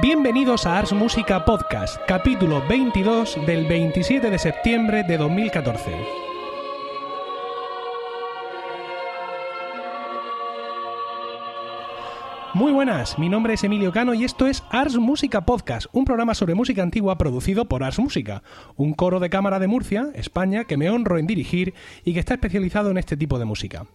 Bienvenidos a Ars Música Podcast, capítulo 22 del 27 de septiembre de 2014. Muy buenas, mi nombre es Emilio Cano y esto es Ars Música Podcast, un programa sobre música antigua producido por Ars Música, un coro de cámara de Murcia, España, que me honro en dirigir y que está especializado en este tipo de música.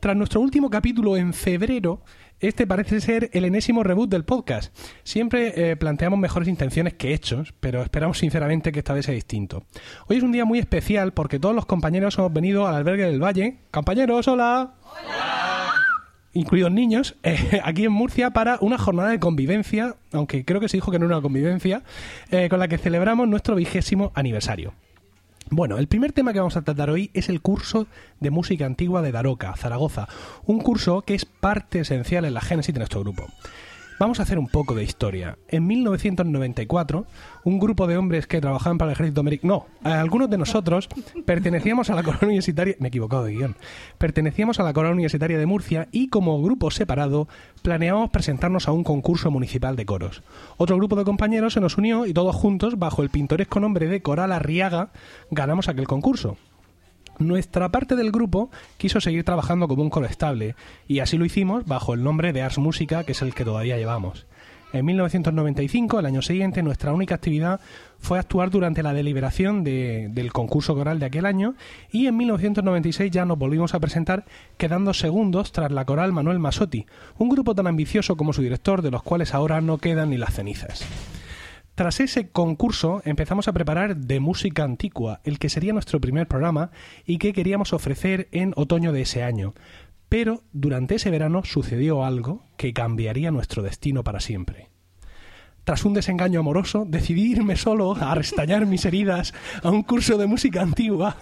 Tras nuestro último capítulo en febrero, este parece ser el enésimo reboot del podcast. Siempre eh, planteamos mejores intenciones que hechos, pero esperamos sinceramente que esta vez sea distinto. Hoy es un día muy especial porque todos los compañeros hemos venido al albergue del Valle. Compañeros, hola. Hola. Incluidos niños, eh, aquí en Murcia para una jornada de convivencia, aunque creo que se dijo que no era una convivencia, eh, con la que celebramos nuestro vigésimo aniversario. Bueno, el primer tema que vamos a tratar hoy es el curso de música antigua de Daroca, Zaragoza, un curso que es parte esencial en la génesis de nuestro grupo. Vamos a hacer un poco de historia. En 1994, un grupo de hombres que trabajaban para el ejército americano, no, algunos de nosotros pertenecíamos a la Corona Universitaria, me he equivocado de guion, pertenecíamos a la Corona Universitaria de Murcia y como grupo separado planeábamos presentarnos a un concurso municipal de coros. Otro grupo de compañeros se nos unió y todos juntos, bajo el pintoresco nombre de Coral Arriaga, ganamos aquel concurso. Nuestra parte del grupo quiso seguir trabajando como un coro estable, y así lo hicimos bajo el nombre de Ars Música, que es el que todavía llevamos. En 1995, el año siguiente, nuestra única actividad fue actuar durante la deliberación del concurso coral de aquel año y en 1996 ya nos volvimos a presentar quedando segundos tras la coral Manuel Masotti, un grupo tan ambicioso como su director de los cuales ahora no quedan ni las cenizas. Tras ese concurso empezamos a preparar De Música Antigua, el que sería nuestro primer programa y que queríamos ofrecer en otoño de ese año. Pero durante ese verano sucedió algo que cambiaría nuestro destino para siempre tras un desengaño amoroso, decidí irme solo a restañar mis heridas a un curso de música antigua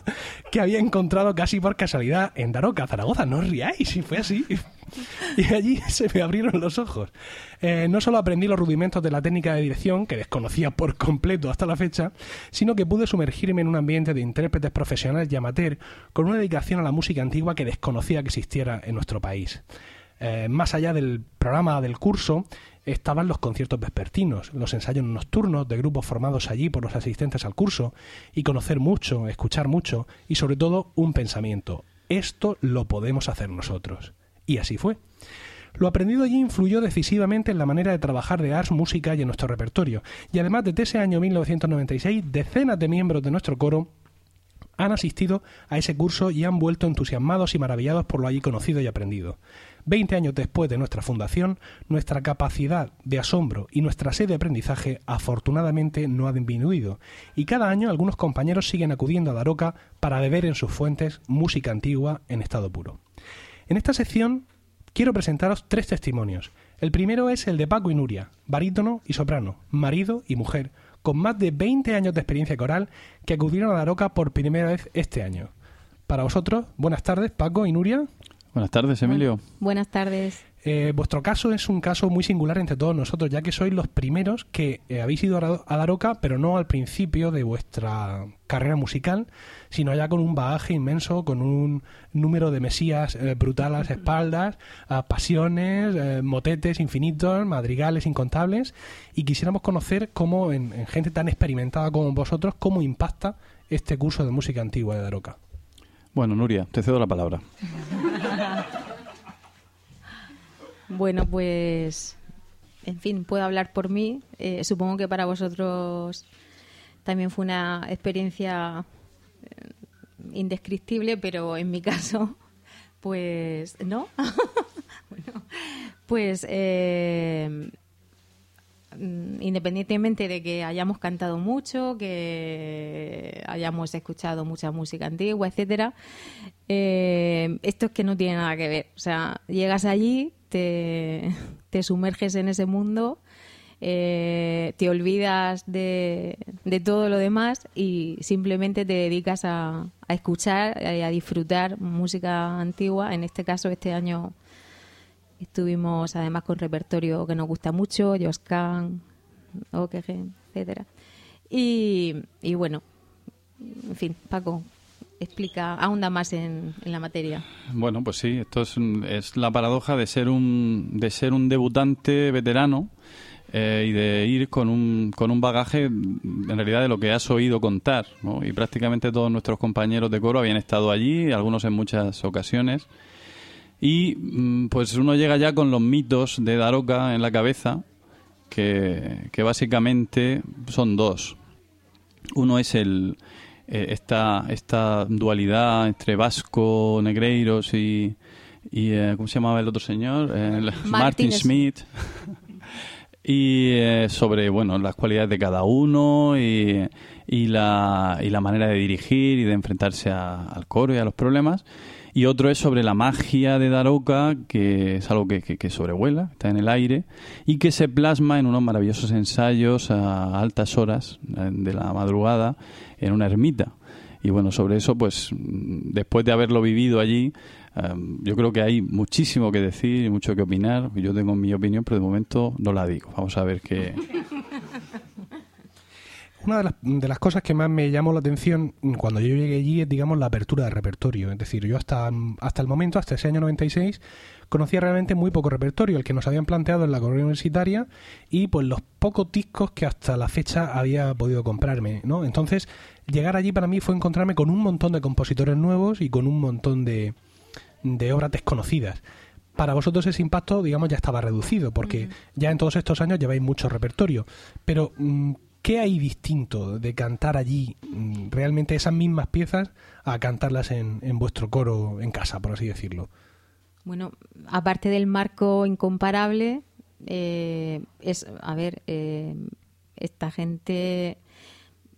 que había encontrado casi por casualidad en Daroca, Zaragoza. No os riáis, y fue así. Y allí se me abrieron los ojos. Eh, no solo aprendí los rudimentos de la técnica de dirección, que desconocía por completo hasta la fecha, sino que pude sumergirme en un ambiente de intérpretes profesionales y amateur con una dedicación a la música antigua que desconocía que existiera en nuestro país. Eh, más allá del programa del curso, estaban los conciertos vespertinos, los ensayos nocturnos de grupos formados allí por los asistentes al curso, y conocer mucho, escuchar mucho, y sobre todo un pensamiento. Esto lo podemos hacer nosotros. Y así fue. Lo aprendido allí influyó decisivamente en la manera de trabajar de Ars Música y en nuestro repertorio, y además desde ese año 1996 decenas de miembros de nuestro coro han asistido a ese curso y han vuelto entusiasmados y maravillados por lo allí conocido y aprendido. Veinte años después de nuestra fundación, nuestra capacidad de asombro y nuestra sed de aprendizaje afortunadamente no ha disminuido, y cada año algunos compañeros siguen acudiendo a Daroca para beber en sus fuentes música antigua en estado puro. En esta sección quiero presentaros tres testimonios. El primero es el de Paco y Nuria, barítono y soprano, marido y mujer, con más de 20 años de experiencia coral que acudieron a Daroca por primera vez este año. Para vosotros, buenas tardes, Paco y Nuria. Buenas tardes, Emilio. Buenas tardes. Eh, vuestro caso es un caso muy singular entre todos nosotros, ya que sois los primeros que eh, habéis ido a Daroca, pero no al principio de vuestra carrera musical, sino ya con un bagaje inmenso, con un número de mesías eh, brutales a las espaldas, pasiones, motetes infinitos, madrigales incontables, y quisiéramos conocer cómo, en, en gente tan experimentada como vosotros, cómo impacta este curso de música antigua de Daroca. Bueno, Nuria, te cedo la palabra. bueno, pues, en fin, puedo hablar por mí. Eh, supongo que para vosotros también fue una experiencia eh, indescriptible, pero en mi caso, pues, ¿no? bueno, pues eh, independientemente de que hayamos cantado mucho, que hayamos escuchado mucha música antigua, etcétera, eh, esto es que no tiene nada que ver. O sea, llegas allí, te, sumerges en ese mundo, eh, te olvidas de, todo lo demás y simplemente te dedicas a, a escuchar y a disfrutar música antigua. En este caso, este año Estuvimos además con repertorio que nos gusta mucho, Joscan, OKG, etcétera. Y, y bueno, en fin, Paco, explica, ahonda más en, en, la materia. Bueno, pues sí, esto es, es, la paradoja de ser un, de ser un debutante veterano eh, y de ir con un, con un bagaje en realidad de lo que has oído contar. ¿no? Y prácticamente todos nuestros compañeros de coro habían estado allí, algunos en muchas ocasiones. Y mm, pues uno llega ya con los mitos de Daroca en la cabeza, que, que básicamente son dos. Uno es el, eh, esta, esta dualidad entre vasco, negreiros y, y eh, ¿cómo se llamaba el otro señor? Eh, Martin Martin Smith. y eh, sobre bueno las cualidades de cada uno y, y la, y la manera de dirigir y de enfrentarse a- al coro y a los problemas. Y otro es sobre la magia de Daroca, que es algo que, que, que sobrevuela, está en el aire, y que se plasma en unos maravillosos ensayos a altas horas de la madrugada en una ermita. Y bueno, sobre eso, pues después de haberlo vivido allí, eh, yo creo que hay muchísimo que decir y mucho que opinar. Yo tengo mi opinión, pero de momento no la digo. Vamos a ver qué. Una de las, de las cosas que más me llamó la atención cuando yo llegué allí es, digamos, la apertura de repertorio. Es decir, yo hasta, hasta el momento, hasta ese año 96, conocía realmente muy poco repertorio, el que nos habían planteado en la correa universitaria y pues los pocos discos que hasta la fecha había podido comprarme, ¿no? Entonces, llegar allí para mí fue encontrarme con un montón de compositores nuevos y con un montón de, de obras desconocidas. Para vosotros ese impacto, digamos, ya estaba reducido, porque ya en todos estos años lleváis mucho repertorio. Pero, mm, ¿qué hay distinto de cantar allí mm, realmente esas mismas piezas a cantarlas en, en vuestro coro en casa, por así decirlo? Bueno, aparte del marco incomparable, eh, es, a ver, eh, esta gente...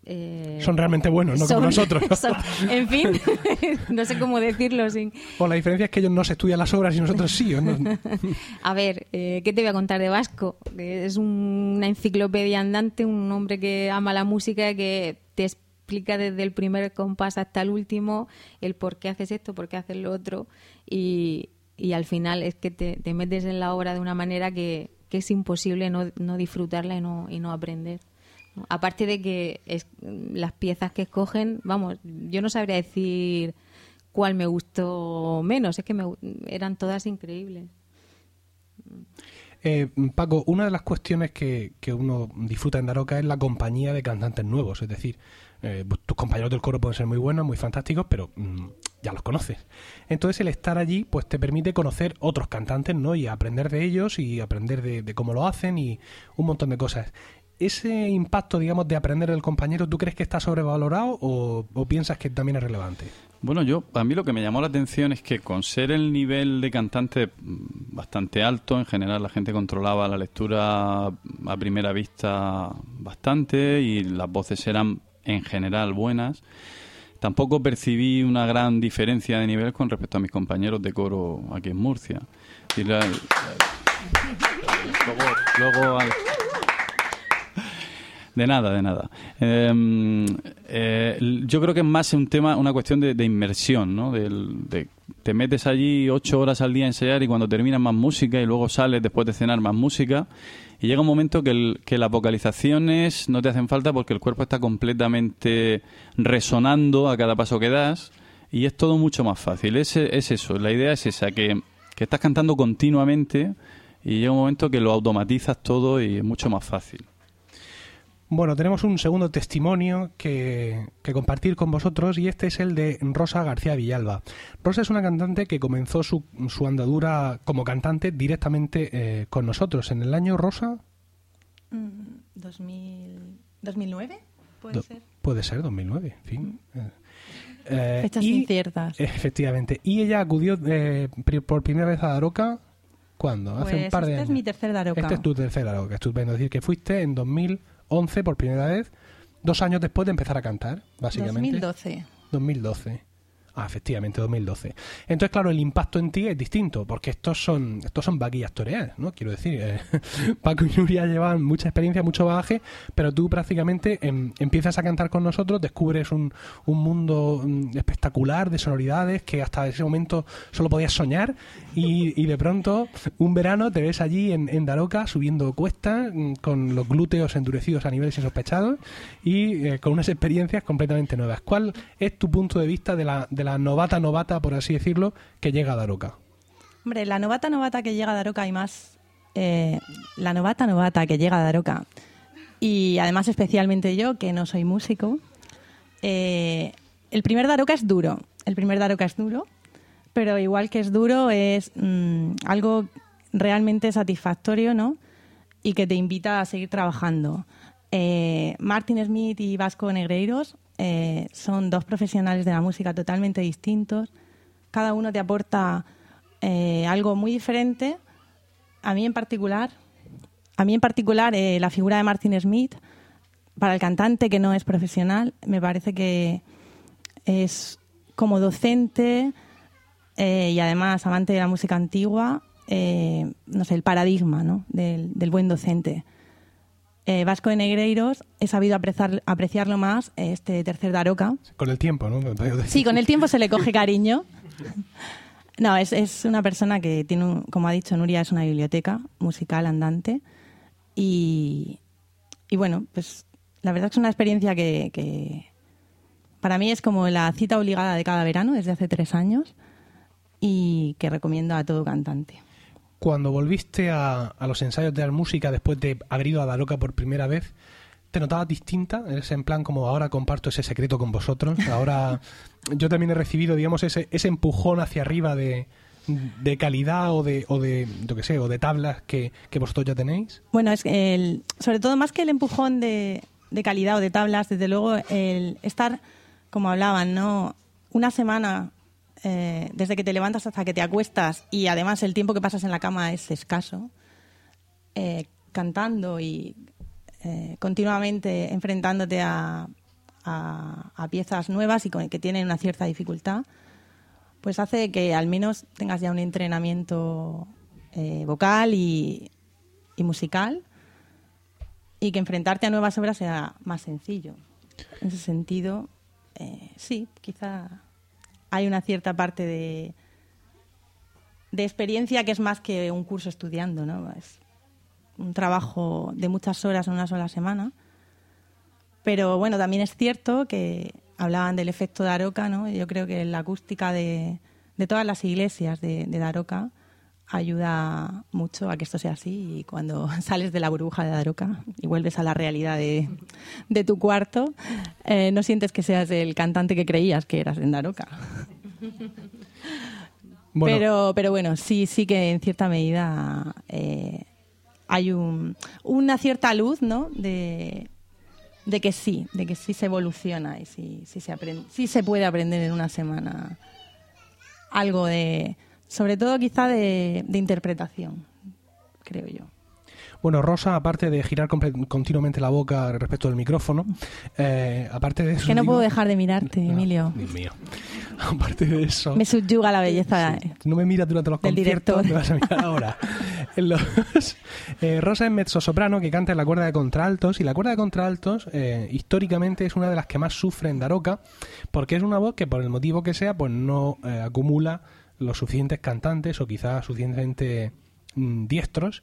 eh, Son realmente buenos, no como nosotros. ¿no? son- en fin, no sé cómo decirlo sin... O la diferencia es que ellos no se estudian las obras y nosotros sí. ¿o no? A ver, eh, ¿qué te voy a contar de Vasco? Que Es un- una enciclopedia andante, un hombre que ama la música, que te explica desde el primer compás hasta el último el por qué haces esto, por qué haces lo otro, y, y al final es que te, te metes en la obra de una manera que, que es imposible no, no disfrutarla y no, y no aprender. Aparte de que es, las piezas que escogen, vamos, yo no sabría decir cuál me gustó menos, es que me, eran todas increíbles. Eh, Paco, una de las cuestiones que, que uno disfruta en Daroca es la compañía de cantantes nuevos. Es decir, eh, pues, tus compañeros del coro pueden ser muy buenos, muy fantásticos, pero mm, ya los conoces. Entonces el estar allí pues te permite conocer otros cantantes, ¿no? Y aprender de ellos y aprender de, de cómo lo hacen y un montón de cosas. ¿Ese impacto, digamos, de aprender del compañero, tú crees que está sobrevalorado o, o piensas que también es relevante? Bueno, yo a mí lo que me llamó la atención es que con ser el nivel de cantante mm, bastante alto, en general la gente controlaba la lectura a primera vista bastante y las voces eran en general buenas. Tampoco percibí una gran diferencia de nivel con respecto a mis compañeros de coro aquí en Murcia. Y la- luego, luego al- de nada, de nada. Eh, eh, yo creo que es más un tema, una cuestión de, de inmersión, ¿no? Del- de- te metes allí ocho horas al día a ensayar y cuando terminas más música y luego sales después de cenar más música y llega un momento que, el- que las vocalizaciones no te hacen falta porque el cuerpo está completamente resonando a cada paso que das y es todo mucho más fácil. Es, es eso, la idea es esa, que, que estás cantando continuamente y llega un momento que lo automatizas todo y es mucho más fácil. Bueno, tenemos un segundo testimonio que, que compartir con vosotros y este es el de Rosa García Villalba. Rosa es una cantante que comenzó su, su andadura como cantante directamente eh, con nosotros. En el año Rosa, Mm, 2000, 2009, puede Do- ser. puede ser 2009, en fin. Eh, eh, Fechas y- inciertas. Efectivamente. Y ella acudió eh, por primera vez a Daroca, ¿cuándo? Hace Pues un par de este años. es mi tercer Daroca. Este es tu tercer Daroca, estupendo. Es decir, que fuiste en 2011 por primera vez, dos años después de empezar a cantar, básicamente. 2012. 2012. Ah, efectivamente, 2012. Entonces, claro, el impacto en ti es distinto, porque estos son estos son vaquillas toreadas, ¿no? Quiero decir, eh, Paco y Nuria llevan mucha experiencia, mucho bagaje, pero tú prácticamente em, empiezas a cantar con nosotros, descubres un, un mundo mm, espectacular de sonoridades que hasta ese momento solo podías soñar y, de pronto un verano te ves allí en, en Daroca subiendo cuestas mm, con los glúteos endurecidos a niveles insospechados y eh, con unas experiencias completamente nuevas. ¿Cuál es tu punto de vista de la, la novata novata, por así decirlo, que llega a Daroca? Hombre, la novata novata que llega a Daroca y más eh, la novata novata que llega a Daroca, y además especialmente yo, que no soy músico, eh, el primer Daroca es duro. El primer Daroca es duro, pero igual que es duro, es mm, algo realmente satisfactorio, ¿no? Y que te invita a seguir trabajando. Eh, Martin Smith y Vasco Negreiros eh, son dos profesionales de la música totalmente distintos. Cada uno te aporta eh, algo muy diferente. A mí en particular, a mí en particular la figura de Martin Smith, para el cantante que no es profesional, me parece que es como docente y además amante de la música antigua, no sé, el paradigma ¿no? del buen docente. Eh, Vasco de Negreiros he sabido apreciar, apreciarlo más este tercer Daroca. Con el tiempo, ¿no? Sí, con el tiempo se le coge cariño. No, es, es una persona que tiene, como ha dicho Nuria, es una biblioteca musical andante. Y, y bueno, pues la verdad es una experiencia que, que, para mí es como la cita obligada de cada verano desde hace tres años y que recomiendo a todo cantante cuando volviste a, los ensayos de la música después de haber ido a Daroca por primera vez, ¿te notabas distinta? ¿Eres en plan como ahora comparto ese secreto con vosotros? Ahora yo también he recibido, digamos, ese, ese empujón hacia arriba de, calidad o de, o de, yo sé, o de tablas que, vosotros ya tenéis? Bueno, es el, sobre todo más que el empujón de, de calidad o de tablas, desde luego el estar, como hablaban, ¿no? Una semana eh, desde que te levantas hasta que te acuestas y además el tiempo que pasas en la cama es escaso, eh, cantando y eh, continuamente enfrentándote a, piezas nuevas y que tienen una cierta dificultad, pues hace que al menos tengas ya un entrenamiento vocal y, musical y que enfrentarte a nuevas obras sea más sencillo. En ese sentido, sí, quizá hay una cierta parte de, de experiencia que es más que un curso estudiando, ¿no? Es un trabajo de muchas horas en una sola semana. Pero bueno, también es cierto que hablaban del efecto Daroca, ¿no? Yo creo que la acústica de, de todas las iglesias de, de, Daroca ayuda mucho a que esto sea así y cuando sales de la burbuja de Daroca y vuelves a la realidad de, de tu cuarto, eh, no sientes que seas el cantante que creías que eras en Daroca. Pero, pero bueno, sí, sí que en cierta medida eh, hay un, una cierta luz, ¿no? De, de que sí, de que sí se evoluciona y sí, sí, se aprende, sí se puede aprender en una semana algo de, sobre todo quizá de interpretación, creo yo. Bueno, Rosa, aparte de girar continuamente la boca respecto del micrófono, eh, aparte de eso... Que no puedo dejar de mirarte, Emilio. Dios mío. Aparte de eso... Me subyuga la belleza. No me miras durante los conciertos, me vas a mirar ahora. Eh, Rosa es mezzosoprano que canta en la cuerda de contraltos y la cuerda de contraltos eh, históricamente es una de las que más sufre en Daroca porque es una voz que por el motivo que sea pues no acumula los suficientes cantantes o quizás suficientemente mm, diestros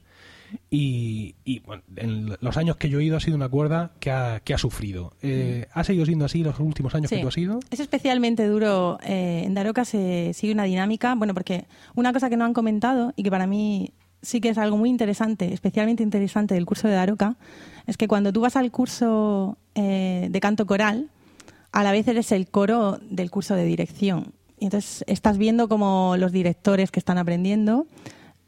y, bueno, en los años que yo he ido ha sido una cuerda que ha, que ha sufrido. Eh, ¿Ha seguido siendo así los últimos años que tú has ido? Es especialmente duro. Eh, en Daroca se sigue una dinámica, bueno, porque una cosa que no han comentado y que para mí sí que es algo muy interesante, especialmente interesante del curso de Daroca, es que cuando tú vas al curso eh, de canto coral, a la vez eres el coro del curso de dirección. Entonces estás viendo como los directores que están aprendiendo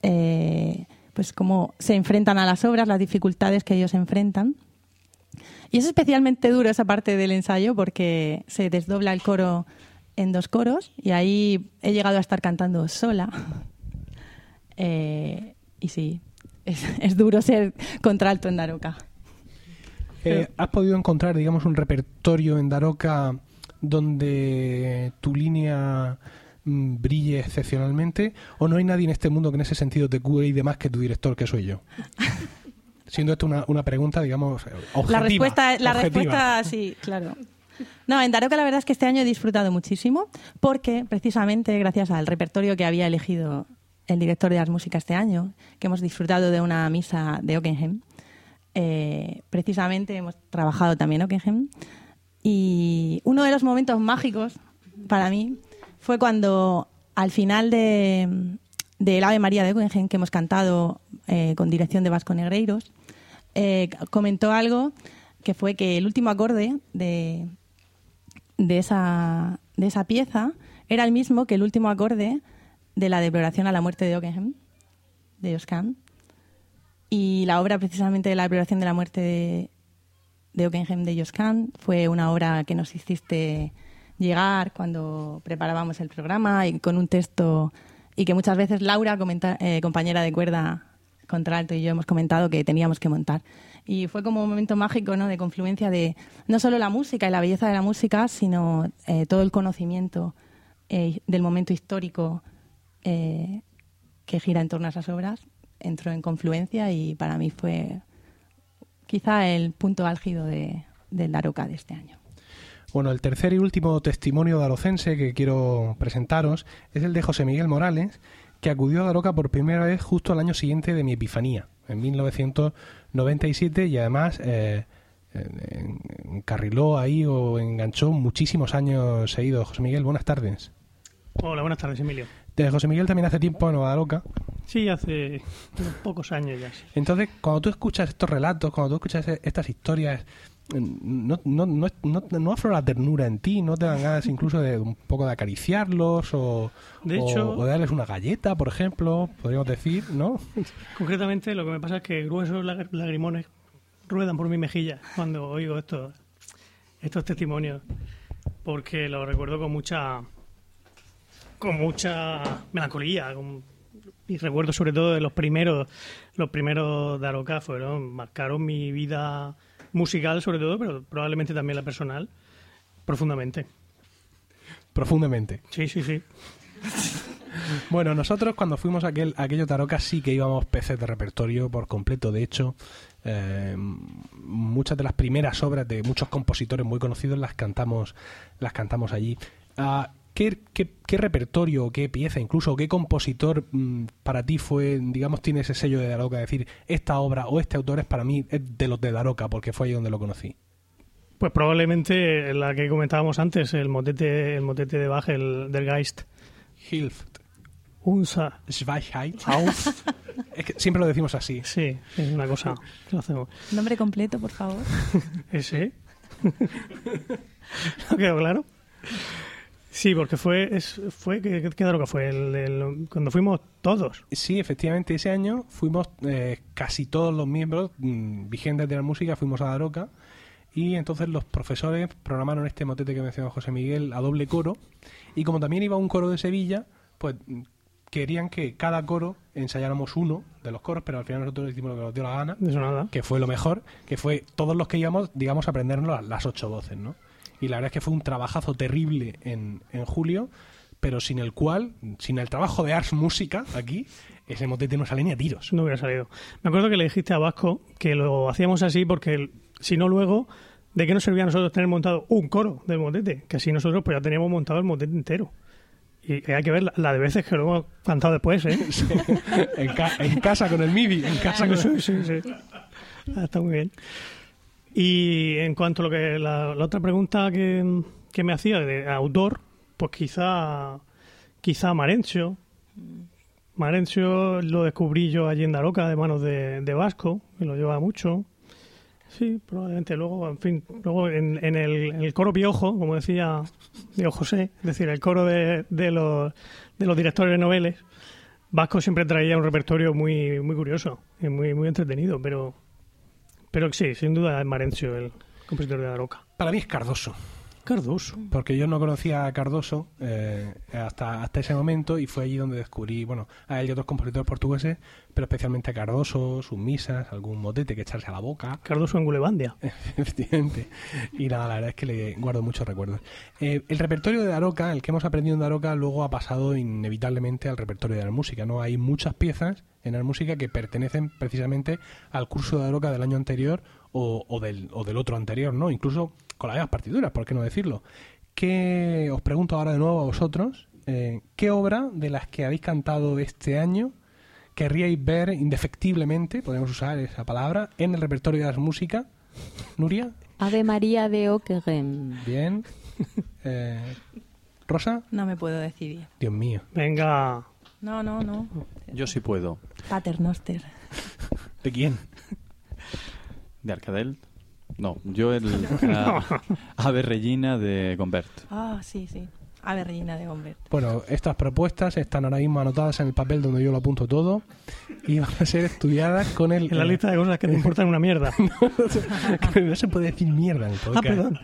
eh, pues cómo se enfrentan a las obras, las dificultades que ellos enfrentan. Y es especialmente duro esa parte del ensayo porque se desdobla el coro en dos coros y ahí he llegado a estar cantando sola. Eh, y sí, es, duro ser contralto en Daroca. Eh, ¿Has podido encontrar, digamos, un repertorio en Daroca donde tu línea Mm, brille excepcionalmente o no hay nadie en este mundo que en ese sentido te y demás que tu director que soy yo? Siendo esto una, una pregunta, digamos, objetiva. La respuesta, la respuesta sí, claro. No, en Daroca la verdad es que este año he disfrutado muchísimo porque precisamente gracias al repertorio que había elegido el director de las músicas este año, que hemos disfrutado de una misa de Ockenheim, eh, precisamente hemos trabajado también Ockenheim y uno de los momentos mágicos para mí fue cuando al final de, del Ave María de Guggenheim que hemos cantado eh, con dirección de Vasco Negreiros, eh, comentó algo que fue que el último acorde de, de, esa, de esa pieza era el mismo que el último acorde de la deploración a la muerte de Ockenheim, de Oscan. Y la obra precisamente de la deploración de la muerte de, de Ockenheim de Joscan fue una obra que nos hiciste llegar cuando preparábamos el programa y con un texto y que muchas veces Laura, eh, compañera de cuerda contralto y yo hemos comentado que teníamos que montar. Y fue como un momento mágico ¿no? de confluencia de no solo la música y la belleza de la música, sino eh, todo el conocimiento eh, del momento histórico que gira en torno a esas obras. Entró en confluencia y para mí fue quizá el punto álgido de, del Daroca de este año. Bueno, el tercer y último testimonio darocense que quiero presentaros es el de José Miguel Morales, que acudió a Daroca por primera vez justo al año siguiente de mi epifanía, en 1997, y además eh, encarriló ahí o enganchó muchísimos años seguidos. José Miguel, buenas tardes. Hola, buenas tardes, Emilio. De José Miguel también hace tiempo en Daroca. Sí, hace pocos años ya. Entonces, cuando tú escuchas estos relatos, cuando tú escuchas estas historias, no, no, no, no, aflora ternura en ti, no te dan ganas incluso de un poco de acariciarlos o de, hecho, o, darles una galleta, por ejemplo, podríamos decir, ¿no? Concretamente lo que me pasa es que gruesos lagrimones ruedan por mi mejilla cuando oigo estos, estos testimonios, porque lo recuerdo con mucha con mucha melancolía, y recuerdo sobre todo de los primeros los primeros Daroka fueron marcaron mi vida musical sobre todo, pero probablemente también la personal, profundamente. Profundamente. Sí, sí, sí. bueno, nosotros cuando fuimos a aquel, aquello Taroca sí que íbamos peces de repertorio por completo. De hecho, eh, muchas de las primeras obras de muchos compositores muy conocidos las cantamos, las cantamos allí. Ah, ¿Qué, qué, repertorio, qué pieza, incluso qué compositor mm, para ti fue, digamos, tiene ese sello de Daroca? Decir, esta obra o este autor es para mí de los de Daroca, porque fue ahí donde lo conocí. Pues probablemente la que comentábamos antes, el motete, el motete de Bach, el del Geist. Hilft. Unsa. Schweichheit. es que siempre lo decimos así. Sí, es una cosa que hacemos. Nombre completo, por favor. ¿Ese? ¿No quedó claro? Sí, porque fue, es, fue ¿qué, qué fue? El, cuando fuimos todos. Sí, efectivamente, ese año fuimos eh, casi todos los miembros mm, vigentes de la música, fuimos a Daroca y entonces los profesores programaron este motete que mencionó José Miguel a doble coro y como también iba un coro de Sevilla, pues mm, querían que cada coro ensayáramos uno de los coros, pero al final nosotros hicimos lo que nos dio la gana, Eso nada. que fue lo mejor, que fue todos los que íbamos, digamos, aprendernos las ocho voces, ¿no? Y la verdad es que fue un trabajazo terrible en, en julio, pero sin el cual, sin el trabajo de Ars Música aquí, ese motete no sale ni a tiros. No hubiera salido. Me acuerdo que le dijiste a Vasco que lo hacíamos así porque si no luego, ¿de qué nos servía a nosotros tener montado un coro del motete? Que así nosotros pues ya teníamos montado el motete entero. Y hay que ver la, de veces que lo hemos cantado después, ¿eh? en, casa con el MIDI, en casa con el... Sí, sí, ah, está muy bien. Y en cuanto a lo que la, otra pregunta que, que, me hacía de autor, pues quizá quizá Marencio. Marencio lo descubrí yo allí en Daroca de manos de, de Vasco, que lo lleva mucho. Sí, probablemente luego, en fin, luego en, en, el, coro piojo, como decía Diego José, es decir, el coro de, de, los, de los directores de noveles, Vasco siempre traía un repertorio muy, muy curioso y muy, muy entretenido, pero pero sí, sin duda es Marencio el compositor de la roca. Para mí es Cardoso. Cardoso. Porque yo no conocía a Cardoso eh, hasta, hasta ese momento y fue allí donde descubrí, bueno, a él y otros compositores portugueses, pero especialmente a Cardoso, sus misas, algún motete que echarse a la boca. Cardoso en Gulebandia. Efectivamente. Y nada, la verdad es que le guardo muchos recuerdos. Eh, el repertorio de Daroca, el que hemos aprendido en Daroca, luego ha pasado inevitablemente al repertorio de la música, ¿no? Hay muchas piezas en la música que pertenecen precisamente al curso de Daroca del año anterior o, o, del, o del otro anterior, ¿no? Incluso con las mismas partituras, ¿por qué no decirlo? ¿Qué, os pregunto ahora de nuevo a vosotros, eh, ¿qué obra de las que habéis cantado este año querríais ver indefectiblemente, podemos usar esa palabra, en el repertorio de las músicas? Nuria. Ave María de Ockeghem. Bien. Eh, Rosa. No me puedo decidir. Dios mío. Venga. No, no, no. Yo sí puedo. Paternoster. ¿De quién? ¿De Arcadel? No, yo el a- Ave Regina de Gombert. Ah, sí, sí. Ave Regina de Gombert. Bueno, estas propuestas están ahora mismo anotadas en el papel donde yo lo apunto todo y van a ser estudiadas con el... En la eh, lista de cosas que te importan una mierda. no se puede decir mierda en el podcast. Ah, perdón.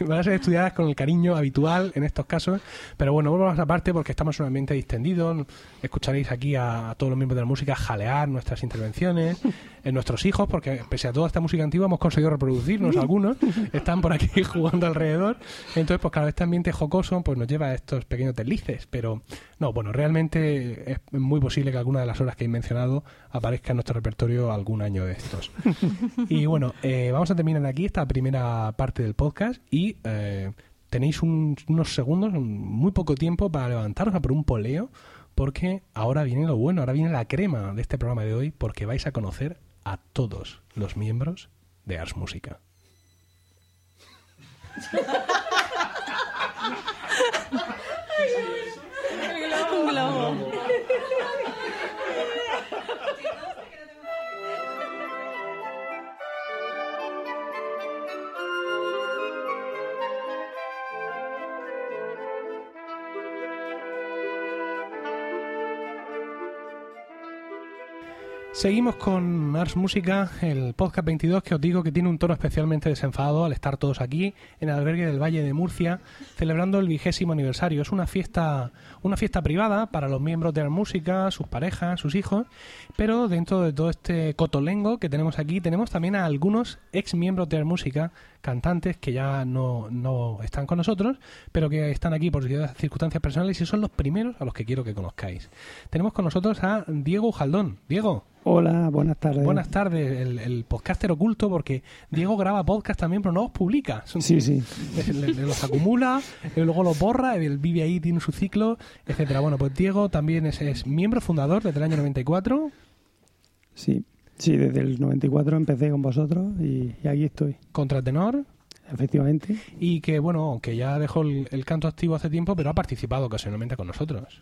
Van a ser estudiadas con el cariño habitual en estos casos. Pero bueno, vamos aparte porque estamos en un ambiente distendido. Escucharéis aquí a, a todos los miembros de la música jalear nuestras intervenciones. En nuestros hijos, porque pese a toda esta música antigua hemos conseguido reproducirnos algunos. Están por aquí jugando alrededor. Entonces, pues claro, este ambiente jocoso pues nos lleva a estos pequeños deslices. Pero no, bueno, realmente es muy posible que alguna de las horas que he mencionado aparezca en nuestro repertorio algún año de estos. Y bueno, eh, vamos a terminar aquí esta primera parte del podcast y eh, tenéis un- unos segundos, un- muy poco tiempo para levantaros a por un poleo porque ahora viene lo bueno, ahora viene la crema de este programa de hoy porque vais a conocer a todos los miembros de Ars Música. Seguimos con Ars Música, el podcast 22 que os digo que tiene un tono especialmente desenfadado al estar todos aquí en el albergue del Valle de Murcia celebrando el vigésimo aniversario. Es una fiesta, una fiesta privada para los miembros de Ars Música, sus parejas, sus hijos, pero dentro de todo este cotolengo que tenemos aquí tenemos también a algunos ex miembros de Ars Música, cantantes que ya no, no están con nosotros, pero que están aquí por circunstancias personales y son los primeros a los que quiero que conozcáis. Tenemos con nosotros a Diego Ujaldón. Diego. Hola, buenas tardes. Buenas tardes, el, el podcaster oculto, porque Diego graba podcast también, pero no los publica. Son- Sí, sí. le- le- los acumula, y luego los borra, él vive ahí, tiene su ciclo, etcétera. Bueno, pues Diego también es, es miembro fundador desde el año 94, Sí, sí, desde el 94 empecé con vosotros y, y aquí estoy, contratenor, efectivamente. y que, bueno, aunque ya dejó el, el canto activo hace tiempo, pero ha participado ocasionalmente con nosotros.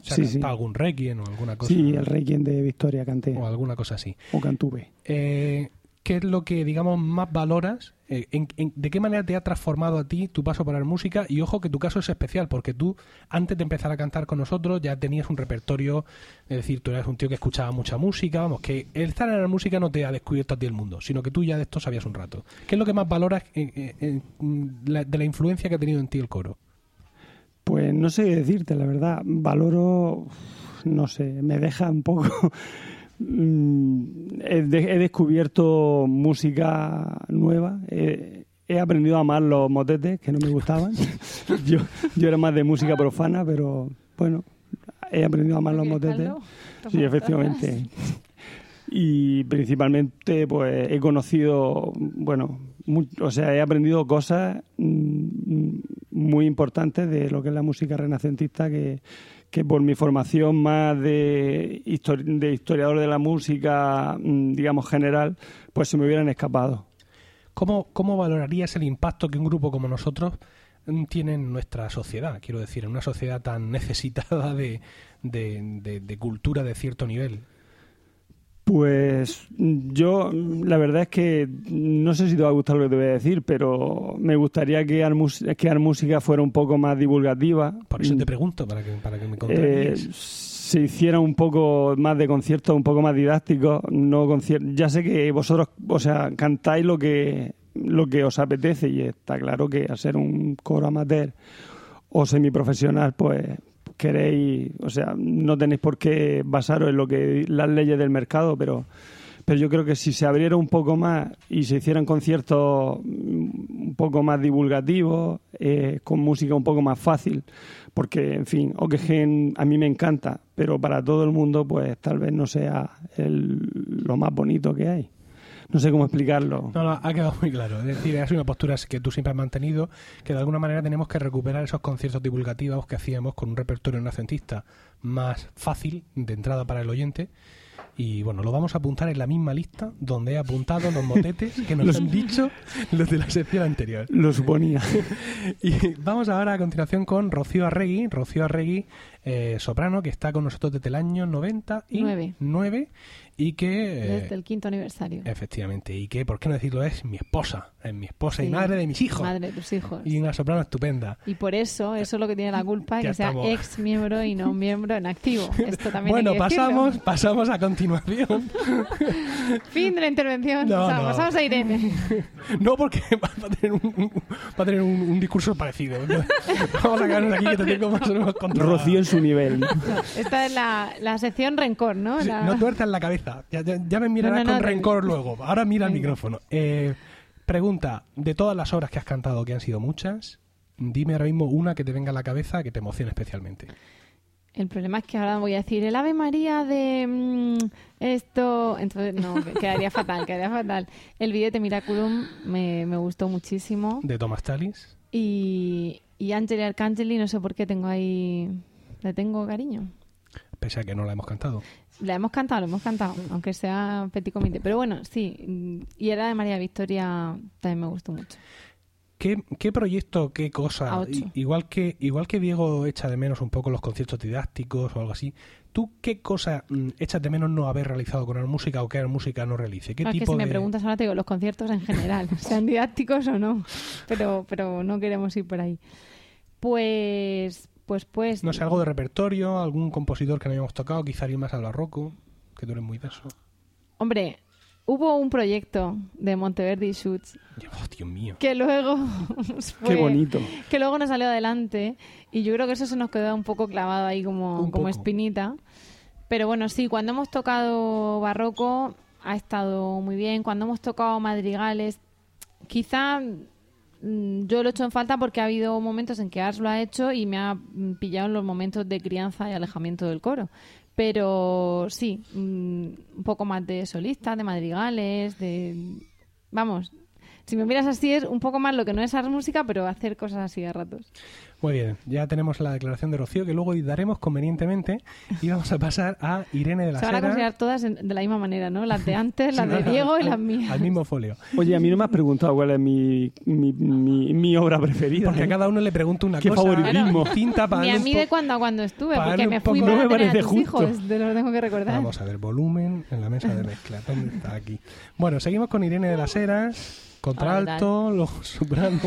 O sea, Sí, sí. algún requiem o alguna cosa. Sí, el Requiem de Victoria canté, O alguna cosa así. o cantuve. Eh, ¿Qué es lo que, digamos, más valoras? Eh, ¿De qué manera te ha transformado a ti tu paso por la música? Y ojo que tu caso es especial, porque tú, antes de empezar a cantar con nosotros, ya tenías un repertorio, es decir, tú eras un tío que escuchaba mucha música, vamos, que el estar en la música no te ha descubierto a ti el mundo, sino que tú ya de esto sabías un rato. ¿Qué es lo que más valoras eh, eh, mm, de la influencia que ha tenido en ti el coro? Pues no sé decirte, la verdad. Valoro, no sé, me deja un poco... Mm, he, de- he descubierto música nueva. He, he aprendido a amar los motetes que no me gustaban. yo, yo era más de música profana, pero bueno, he aprendido a amar los motetes. Sí, efectivamente. Y principalmente, pues he conocido, bueno, o sea, he aprendido cosas mm, muy importantes de lo que es la música renacentista que, que por mi formación más de, de historiador de la música, mm, digamos, general, pues se me hubieran escapado. ¿Cómo, ¿Cómo valorarías el impacto que un grupo como nosotros mm, tiene en nuestra sociedad? Quiero decir, en una sociedad tan necesitada de- de cultura de cierto nivel. Pues yo, la verdad es que no sé si te va a gustar lo que te voy a decir, pero me gustaría que Armus- que Armúsica fuera un poco más divulgativa. Por eso te pregunto, para que, para que me Eh, contraríes. se hiciera un poco más de conciertos, un poco más didácticos, no concier- ya sé que vosotros, o sea, cantáis lo que lo que os apetece y está claro que al ser un coro amateur o semiprofesional, pues queréis, o sea, no tenéis por qué basaros en lo que las leyes del mercado, pero pero yo creo que si se abriera un poco más y se hicieran conciertos un poco más divulgativos, eh, con música un poco más fácil, porque, en fin, Okegen a mí me encanta, pero para todo el mundo, pues tal vez no sea el- lo más bonito que hay. No sé cómo explicarlo. No, no, ha quedado muy claro. Es decir, es una postura que tú siempre has mantenido, que de alguna manera tenemos que recuperar esos conciertos divulgativos que hacíamos con un repertorio renacentista más fácil de entrada para el oyente. Y bueno, lo vamos a apuntar en la misma lista donde he apuntado los motetes que nos han dicho los de la sección anterior. Lo suponía. Y vamos ahora a continuación con Rocío Arregui. Rocío Arregui eh, soprano que está con nosotros desde el año 99 y que... eh, Desde el quinto aniversario. Efectivamente, y que, ¿por qué no decirlo? Es mi esposa, es mi esposa y madre de mis hijos. Madre de tus hijos. Y una soprano estupenda. Y por eso, eso es lo que tiene la culpa, que sea ex miembro y no miembro en activo. Esto también Bueno, hay que decirlo. pasamos, pasamos a continuación. Fin de la intervención. No. Pasamos a Irene. No, porque va a tener un, un- va a tener un, un discurso parecido. Vamos a quedarnos aquí que te tengo más o menos controlado. Rocío en su nivel. ¿no? Esta es la, la sección rencor, ¿no? Sí, La- No tuerzas la cabeza. Ya, ya- ya me mirarás No, no, no, con te- rencor luego. Ahora mira el micrófono. Eh, pregunta, de todas las obras que has cantado, que han sido muchas, dime ahora mismo una que te venga a la cabeza que te emocione especialmente. El problema es que ahora voy a decir el Ave María de mm, esto. Entonces, no, que- quedaría fatal, quedaría fatal. El vídeo de Miraculum me, me gustó muchísimo. De Thomas Tallis. Y, y Angeli Arcangeli, no sé por qué tengo ahí. Le tengo cariño. Pese a que no la hemos cantado. La hemos cantado, la hemos cantado, aunque sea petit comité. Pero bueno, sí. Y el Ave María Victoria también me gustó mucho. ¿Qué, qué proyecto, qué cosa? I- igual, que, igual que Diego echa de menos un poco los conciertos didácticos o algo así, ¿tú qué cosa mm, echas de menos no haber realizado con la música o que música no realice? ¿Qué es que tipo si me de- preguntas ahora te digo los conciertos en general, sean didácticos o no, pero, pero no queremos ir por ahí. Pues, pues, pues. No sé, algo de repertorio, algún compositor que no hayamos tocado, quizá ir más al barroco, que tú eres muy de eso. Hombre, hubo un proyecto de Monteverdi Shoots Y, oh, Dios mío. que luego Qué fue- bonito. que luego no salió adelante y yo creo que eso se nos quedó un poco clavado ahí como, Un como poco. espinita. Pero bueno, sí, cuando hemos tocado barroco ha estado muy bien. Cuando hemos tocado madrigales, quizá yo lo he hecho en falta porque ha habido momentos en que Ars lo ha hecho y me ha mm, pillado en los momentos de crianza y alejamiento del coro. Pero sí, mm, un poco más de solistas, de madrigales, de... Vamos, si me miras así es un poco más lo que no es Ars Música, pero hacer cosas así a ratos. Muy bien, ya tenemos la declaración de Rocío que luego daremos convenientemente y vamos a pasar a Irene de la Se van a considerar todas en- de la misma manera, ¿no? Las de antes, las de Diego y las mías. Al mismo folio. Oye, a mí no me has preguntado cuál es mi, mi, mi, mi obra preferida. Porque a ¿eh? cada uno le pregunto una Qué cosa favoritismo. distinta para Ni a mí de cuando a cuando estuve, porque me fui para No me tener a parece tus justo. hijos, te lo tengo que recordar. Vamos a ver, volumen en la mesa de mezcla. ¿Dónde está aquí? Bueno, seguimos con Irene de las Heras, contralto, luego soprano,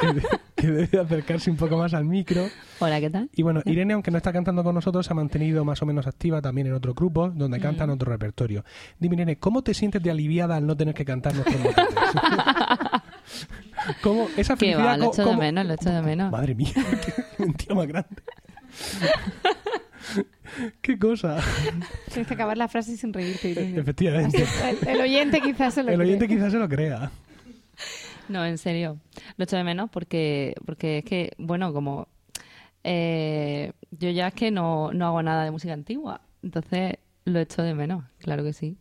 que, de- que debe acercarse un poco más al micro. Hola, ¿qué tal? Y bueno, Irene, aunque no está cantando con nosotros, se ha mantenido más o menos activa también en otro grupo, donde canta en otro repertorio. Dime, Irene, ¿cómo te sientes de aliviada al no tener que cantar nuestros motetes? ¿Cómo esa felicidad? va, lo echo de menos, lo echo de menos. Madre mía, qué mentira más grande. qué cosa. Tienes que acabar la frase sin reírte. Irene. Efectivamente. El, el oyente quizás se lo El oyente cree. quizás se lo crea. No, en serio. Lo echo de menos porque, porque es que, bueno, como eh, yo ya es que no, no hago nada de música antigua. Entonces lo echo de menos, claro que sí.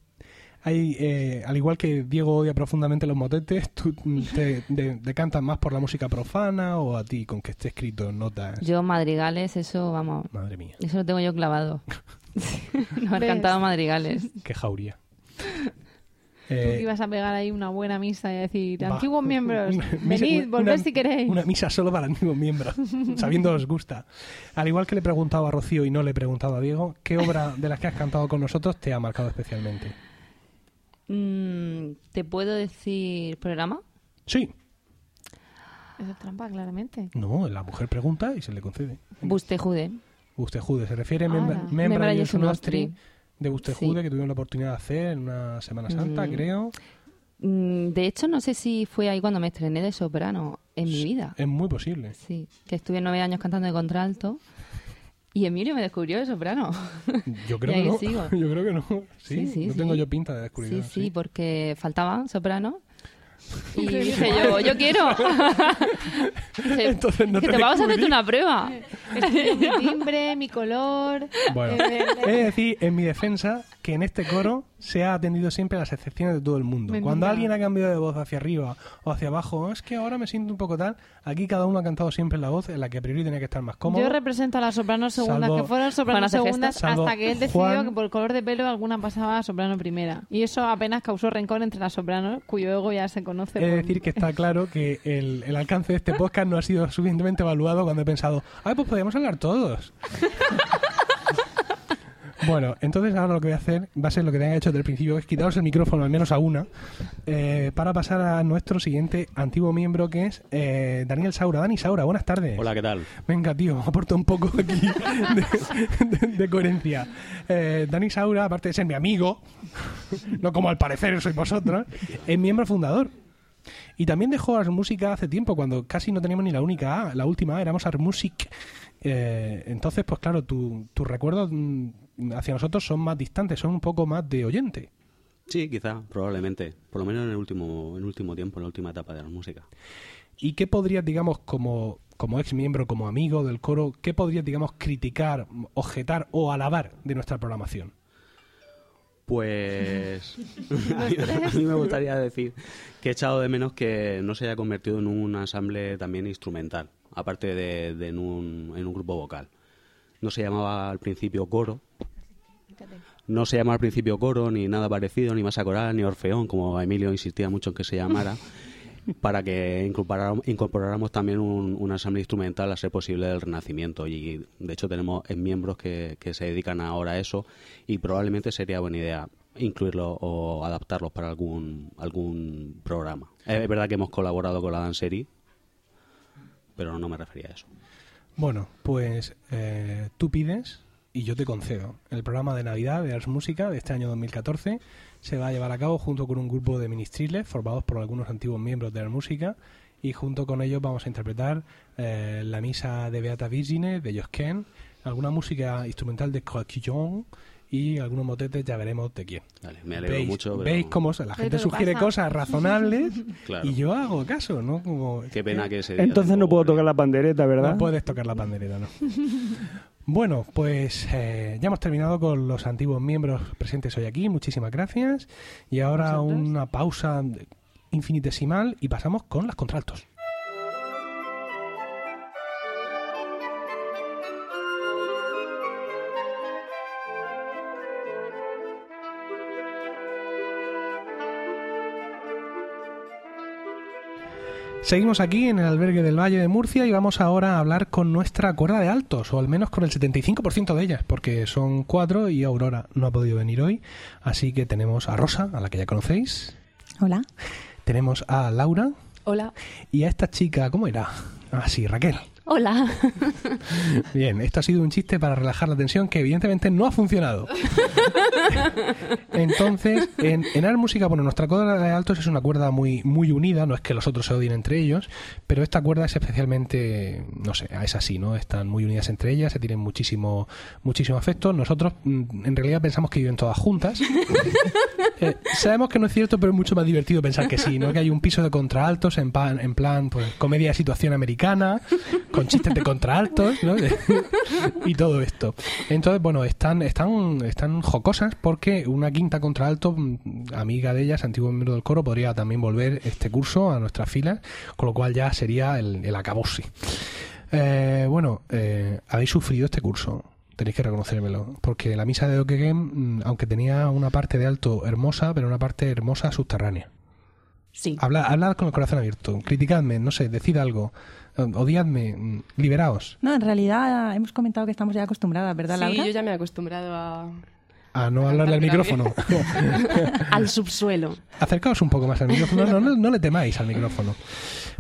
Hay, eh, al igual que Diego odia profundamente los motetes, ¿tú te, te cantas más por la música profana o a ti con que esté escrito en notas? Yo madrigales, eso, vamos, Madre mía, eso lo tengo yo clavado. no he ¿Ves? cantado madrigales. qué jauría. Tú Eh, que ibas a pegar ahí una buena misa y decir, va. antiguos miembros, Una venid, una- volved si queréis. Una misa solo para antiguos miembros, sabiendo os gusta. Al igual que le he preguntado a Rocío y no le he preguntado a Diego, ¿qué obra de las que has cantado con nosotros te ha marcado especialmente? Mm, ¿Te puedo decir programa? Sí. Eso es trampa, claramente. No, la mujer pregunta y se le concede. Bustejude. Usted Jude, se refiere a. Membra, Membra Membra Nostri. De Usted Sí. Jude que tuvimos la oportunidad de hacer en una Semana Santa, Mm. creo. Mm, De hecho, no sé si fue ahí cuando me estrené de soprano en mi vida. Es muy posible. Sí, que estuve nueve años cantando de contralto y Emilio me descubrió de soprano. Yo creo que no. sigo. Yo creo que no. Sí, Sí, sí, no sí. tengo yo pinta de Sí, descubrir. sí, porque faltaba soprano. Y dije yo, yo quiero. Entonces no que te te vamos a hacerte una prueba. Mi timbre, mi color. Bueno, eh, he de decir en mi defensa que en este coro se ha atendido siempre a las excepciones de todo el mundo. Mentira. Cuando alguien ha cambiado de voz hacia arriba o hacia abajo, es que ahora me siento un poco tal. Aquí cada uno ha cantado siempre la voz en la que a priori tenía que estar más cómodo. Yo represento a las sopranos segundas, Salvo- que fueron sopranos segundas. Salvo hasta que él decidió Juan- que por el color de pelo alguna pasaba a soprano primera. Y eso apenas causó rencor entre las sopranos, cuyo ego ya se conoce. He de decir que está claro que el, el alcance de este podcast no ha sido suficientemente evaluado cuando he pensado, ay, pues podríamos hablar todos. Bueno, entonces ahora lo que voy a hacer va a ser lo que tenga hecho desde el principio, es quitaros el micrófono al menos a una, eh, para pasar a nuestro siguiente antiguo miembro que es eh, Daniel Saura. Dani Saura, buenas tardes. Hola, ¿qué tal? Venga, tío, aporta un poco aquí de, de- de coherencia. Eh, Dani Saura, aparte de ser mi amigo, no como al parecer sois vosotros, es miembro fundador. Y también dejó Ars Música hace tiempo, cuando casi no teníamos ni la única A, la última A, éramos Ars Music. Eh, entonces, pues claro, tu- tus recuerdos mm, hacia nosotros son más distantes, son un poco más de oyente. Sí, quizá, probablemente. Por lo menos en el último, en el último tiempo, en la última etapa de la música. ¿Y qué podrías, digamos, como, como ex miembro, como amigo del coro, qué podrías, digamos, criticar, objetar o alabar de nuestra programación? Pues a mí, me gustaría decir que he echado de menos que no se haya convertido en un ensamble también instrumental, aparte de, de en, un, en un grupo vocal. No se llamaba al principio coro, no se llamaba al principio coro, ni nada parecido, ni masa coral, ni orfeón, como Emilio insistía mucho en que se llamara, para que incorporáramos, incorporáramos también un, un ensamble instrumental a ser posible del Renacimiento. Y de hecho tenemos miembros que, que se dedican ahora a eso y probablemente sería buena idea incluirlo o adaptarlos para algún algún programa. Es verdad que hemos colaborado con la Dancery, pero no me refería a eso. Bueno, pues eh, tú pides y yo te concedo. El programa de Navidad de Ars Música de este año 2014 se va a llevar a cabo junto con un grupo de ministriles formados por algunos antiguos miembros de Ars Música y junto con ellos vamos a interpretar eh, la misa de Beata Virgine de Josquin, alguna música instrumental de Coquillon y algunos motetes, ya veremos de quién. Vale, me alegro ¿Veis, mucho. pero veis cómo la gente sugiere pasa. cosas razonables Claro. y yo hago caso, ¿no? Como, Qué pena que ese día Entonces no puedo tocar la pandereta, ¿verdad? no puedes tocar la pandereta, ¿no? bueno, pues eh, ya hemos terminado con los antiguos miembros presentes hoy aquí. Muchísimas gracias. Y ahora una pausa infinitesimal y pasamos con las contraltos. Seguimos aquí en el albergue del Valle de Murcia y vamos ahora a hablar con nuestra cuerda de altos, o al menos con el 75% de ellas, porque son cuatro y Aurora no ha podido venir hoy. Así que tenemos a Rosa, a la que ya conocéis, Hola. tenemos a Laura Hola. y a esta chica, ¿cómo era? Ah, sí, Raquel. Hola. Bien, esto ha sido un chiste para relajar la tensión que evidentemente no ha funcionado. Entonces, en, en Música, bueno, nuestra cuerda de altos es una cuerda muy, muy unida, no es que los otros se odien entre ellos, pero esta cuerda es especialmente, no sé, es así, ¿no? Están muy unidas entre ellas, se tienen muchísimo, muchísimo afecto. Nosotros, mm, en realidad, pensamos que viven todas juntas. Eh, sabemos que no es cierto, pero es mucho más divertido pensar que sí, ¿no? Que hay un piso de contraaltos en, pan- en plan, pues, comedia de situación americana, con chistes de contraaltos, ¿no? y todo esto. Entonces, bueno, están, están, están jocosas porque una quinta contraalto, mm, amiga de ellas, antiguo miembro del coro, podría también volver este curso a nuestras filas, con lo cual ya sería el, el acabose. Eh, bueno, eh, habéis sufrido este curso. Tenéis que reconocérmelo. Porque la misa de Dokegen, mm, aunque tenía una parte de alto hermosa, pero una parte hermosa subterránea. Sí. Hablad, hablad con el corazón abierto. Criticadme, no sé, decid algo. Eh, Odiadme, mm, liberaos. No, en realidad hemos comentado que estamos ya acostumbradas, ¿verdad, Sí, Laura? yo ya me he acostumbrado a... A no hablarle al micrófono. al subsuelo. Acercaos un poco más al micrófono. No, no, no le temáis al micrófono.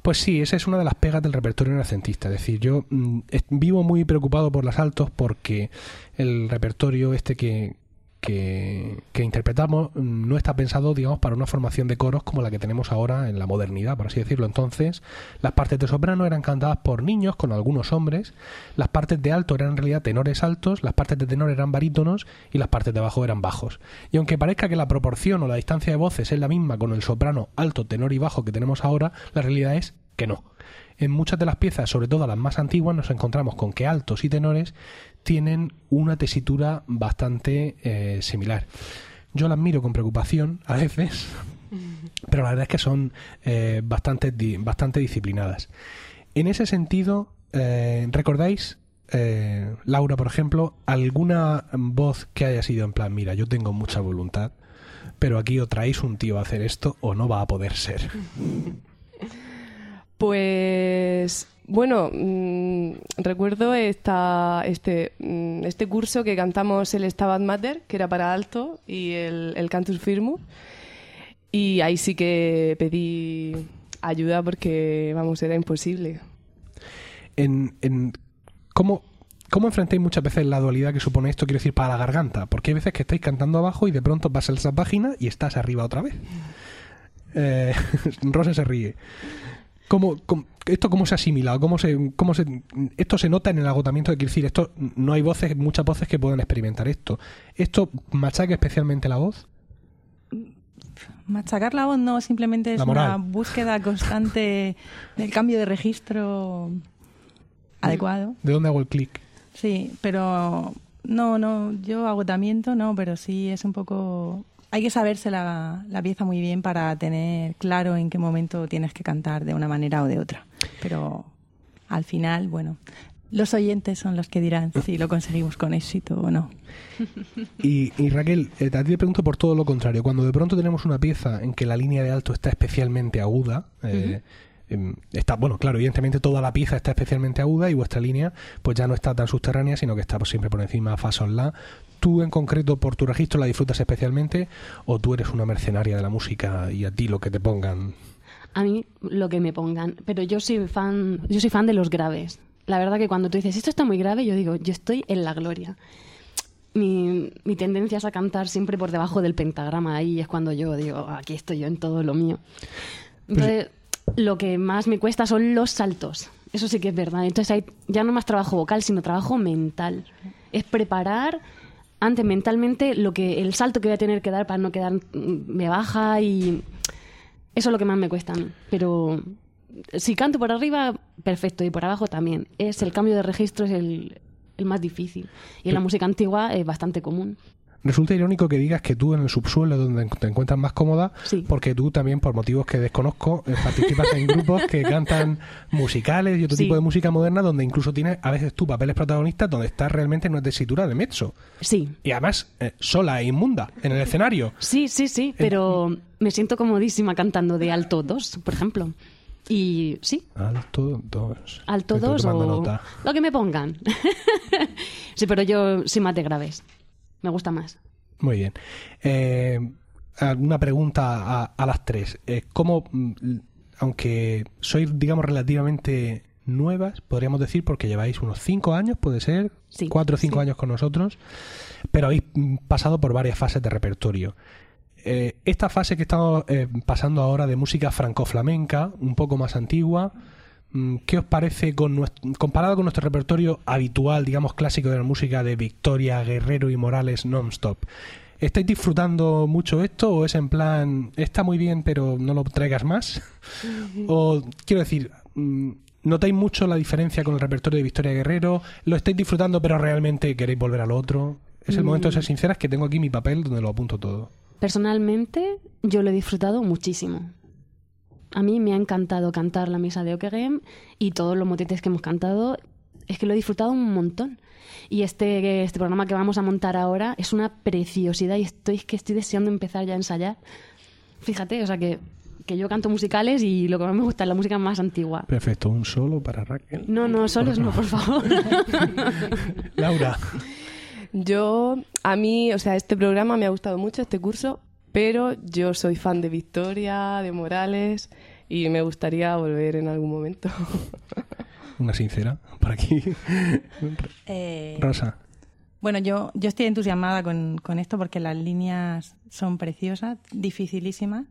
Pues sí, esa es una de las pegas del repertorio renacentista. Es decir, yo mm, vivo muy preocupado por las altos porque el repertorio este que, que, interpretamos no está pensado, digamos, para una formación de coros como la que tenemos ahora en la modernidad, por así decirlo. Entonces, las partes de soprano eran cantadas por niños con algunos hombres, las partes de alto eran en realidad tenores altos, las partes de tenor eran barítonos y las partes de bajo eran bajos. Y aunque parezca que la proporción o la distancia de voces es la misma con el soprano alto, tenor y bajo que tenemos ahora, la realidad es que no. En muchas de las piezas, sobre todo las más antiguas, nos encontramos con que altos y tenores tienen una tesitura bastante eh, similar. Yo las miro con preocupación a veces, pero la verdad es que son eh, bastante, bastante disciplinadas. En ese sentido, eh, ¿recordáis, eh, Laura, por ejemplo, alguna voz que haya sido en plan, mira, yo tengo mucha voluntad, pero aquí o traéis un tío a hacer esto o no va a poder ser. Pues bueno, mm, recuerdo esta, este, mm, este curso que cantamos el Stabat Mater, que era para alto, y el, el Cantus Firmus. Y ahí sí que pedí ayuda porque, vamos, era imposible. En, en- ¿cómo, ¿Cómo enfrentáis muchas veces la dualidad que supone esto, quiero decir, para la garganta? Porque hay veces que estáis cantando abajo y de pronto pasas esa página y estás arriba otra vez. Eh, Rosa se ríe. ¿Cómo, cómo- esto cómo se ha asimilado? ¿Cómo se, cómo se, esto se nota en el agotamiento, quiero decir, esto no hay voces, muchas voces que puedan experimentar esto. ¿Esto machaca especialmente la voz? Machacar la voz no, simplemente es una búsqueda constante del cambio de registro adecuado. ¿De dónde hago el clic? Sí, pero no, no, yo agotamiento no, pero sí es un poco... Hay que saberse la, la pieza muy bien para tener claro en qué momento tienes que cantar de una manera o de otra. Pero al final, bueno, los oyentes son los que dirán si lo conseguimos con éxito o no. Y, y Raquel, eh, a ti te pregunto por todo lo contrario. Cuando de pronto tenemos una pieza en que la línea de alto está especialmente aguda, eh, em, está, bueno, claro, evidentemente toda la pieza está especialmente aguda y vuestra línea pues ya no está tan subterránea, sino que está pues, siempre por encima, fa, sol, la. ¿Tú en concreto por tu registro la disfrutas especialmente o tú eres una mercenaria de la música y a ti lo que te pongan? A mí lo que me pongan, pero yo soy fan, yo soy fan de los graves. La verdad que cuando tú dices esto está muy grave, yo digo, yo estoy en la gloria. Mi, mi tendencia es a cantar siempre por debajo del pentagrama, ahí es cuando yo digo, aquí estoy yo en todo lo mío. Entonces, lo que más me cuesta son los saltos. Eso sí que es verdad. Entonces hay ya no más trabajo vocal, sino trabajo mental. Es preparar antes mentalmente lo que el salto que voy a tener que dar para no quedar mm, me baja y eso es lo que más me cuesta a mí. Pero si canto por arriba, perfecto, y por abajo también. Es el cambio de registro es el, el más difícil. Y en la música antigua es bastante común. Resulta irónico que digas que tú en el subsuelo es donde te encuentras más cómoda, Sí. porque tú también, por motivos que desconozco, eh, participas en grupos que cantan musicales y otro Sí. tipo de música moderna, donde incluso tienes a veces tú papeles protagonistas donde estás realmente en una tesitura de mezzo. Sí, Y además, eh, sola e inmunda, en el escenario. sí, sí, sí, pero me siento comodísima cantando de alto 2, por ejemplo. Y sí, Alto dos. alto Estoy 2 tomando o nota. lo que me pongan. sí, pero yo soy más de graves. Me gusta más. Muy bien. Eh, una pregunta a, a las tres. Eh, ¿Cómo, mm, aunque sois, digamos, relativamente nuevas, podríamos decir, porque lleváis unos cinco años, puede ser, Sí, cuatro o cinco sí. años con nosotros, pero habéis mm, pasado por varias fases de repertorio. Eh, esta fase que estamos pasando ahora de música franco-flamenca, un poco más antigua, ¿qué os parece con nuestro, comparado con nuestro repertorio habitual, digamos clásico de la música de Victoria, Guerrero y Morales non-stop? ¿Estáis disfrutando mucho esto o es en plan, está muy bien pero no lo traigas más? o quiero decir, mm, ¿notáis mucho la diferencia con el repertorio de Victoria Guerrero? ¿Lo estáis disfrutando pero realmente queréis volver al otro? Es el momento de ser sinceras que tengo aquí mi papel donde lo apunto todo. Personalmente, yo lo he disfrutado muchísimo. A mí me ha encantado cantar la misa de Ockeghem y todos los motetes que hemos cantado. Es que lo he disfrutado un montón. Y este, este programa que vamos a montar ahora es una preciosidad y estoy, es que estoy deseando empezar ya a ensayar. Fíjate, o sea que, que yo canto musicales y lo que más me gusta es la música más antigua. Perfecto, un solo para Raquel. No, no, solos no, por favor. Laura, Yo, a mí, o sea, este programa me ha gustado mucho, este curso, pero yo soy fan de Victoria, de Morales, y me gustaría volver en algún momento. una sincera, por aquí. Eh, Rosa. Bueno, yo, yo estoy entusiasmada con, con esto porque las líneas son preciosas, dificilísimas,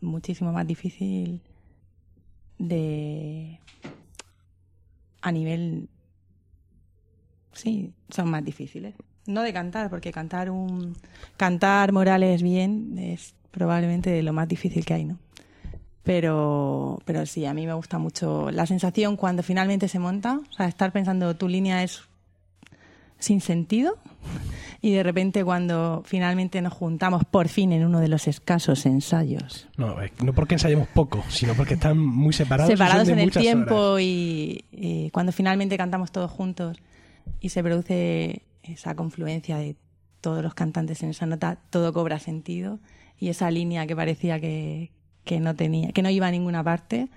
muchísimo más difícil de... a nivel... Sí, son más difíciles. No de cantar, porque cantar un cantar Morales bien es probablemente lo más difícil que hay, ¿no? Pero, pero sí, a mí me gusta mucho la sensación cuando finalmente se monta, o sea, estar pensando tu línea es sin sentido y de repente cuando finalmente nos juntamos por fin en uno de los escasos ensayos No, no porque ensayemos poco, sino porque están muy separados. separados en el tiempo y cuando finalmente cantamos todos juntos y se produce esa confluencia de todos los cantantes en esa nota, todo cobra sentido. Y esa línea que parecía que, que no tenía, que no iba a ninguna parte,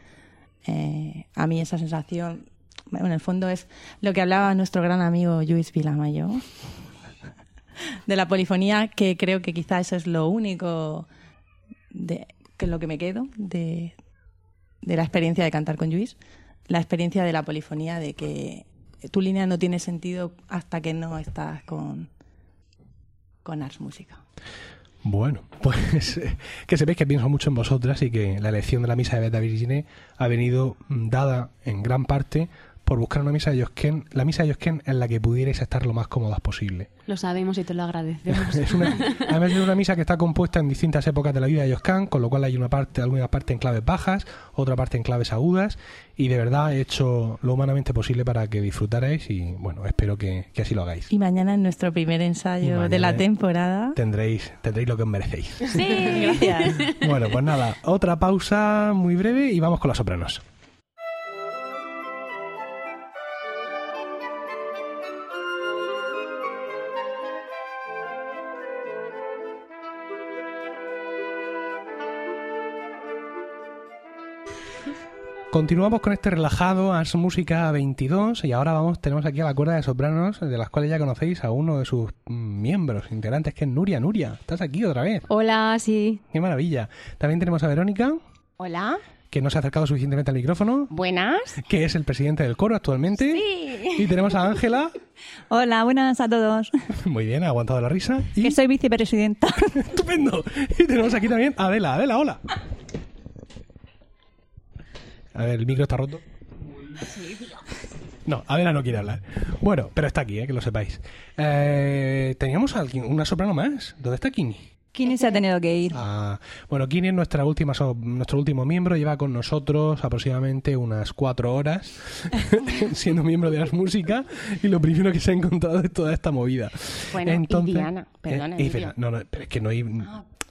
eh, a mí esa sensación, bueno, en el fondo es lo que hablaba nuestro gran amigo Luis Vilamayo, de la polifonía, que creo que quizá eso es lo único de, que es lo que me quedo de, de la experiencia de cantar con Luis, la experiencia de la polifonía, de que tu línea no tiene sentido hasta que no estás con, con Ars Música. Bueno, pues eh, que sepáis que pienso mucho en vosotras y que la elección de la misa de Beta Virgine ha venido mm, dada en gran parte por buscar una misa de Josquén, la misa de Josquén en la que pudierais estar lo más cómodas posible. Lo sabemos y te lo agradecemos. Es una, además es una misa que está compuesta en distintas épocas de la vida de Josquén, con lo cual hay una parte, alguna parte en claves bajas, otra parte en claves agudas, y de verdad he hecho lo humanamente posible para que disfrutarais y bueno, espero que, que así lo hagáis. Y mañana en nuestro primer ensayo de la temporada. Tendréis, tendréis lo que os merecéis. Sí, gracias. Bueno, pues nada, otra pausa muy breve y vamos con las sopranos. Continuamos con este relajado Ars Música 22 y ahora vamos tenemos aquí a la cuerda de sopranos de las cuales ya conocéis a uno de sus miembros integrantes que es Nuria. Nuria, estás aquí otra vez. Hola, sí. Qué maravilla. También tenemos a Verónica, Hola, que no se ha acercado suficientemente al micrófono, buenas. que es el presidente del coro actualmente. Sí. Y tenemos a Ángela, Hola, buenas a todos. muy bien, ha aguantado la risa. Y Que soy vicepresidenta. estupendo. Y tenemos aquí también a Adela. Adela, hola. A ver, el micro está roto. No, Adela no quiere hablar. Bueno, pero está aquí, eh, que lo sepáis. Eh, teníamos a alguien, una soprano más. ¿Dónde está Kini? ¿Quién se ha tenido que ir? Ah, bueno, Kini es nuestra última, so- nuestro último miembro. Lleva con nosotros aproximadamente unas cuatro horas siendo miembro de las música y lo primero que se ha encontrado es toda esta movida. Bueno, y Diana, perdona, eh, y no, no, pero es que no hay...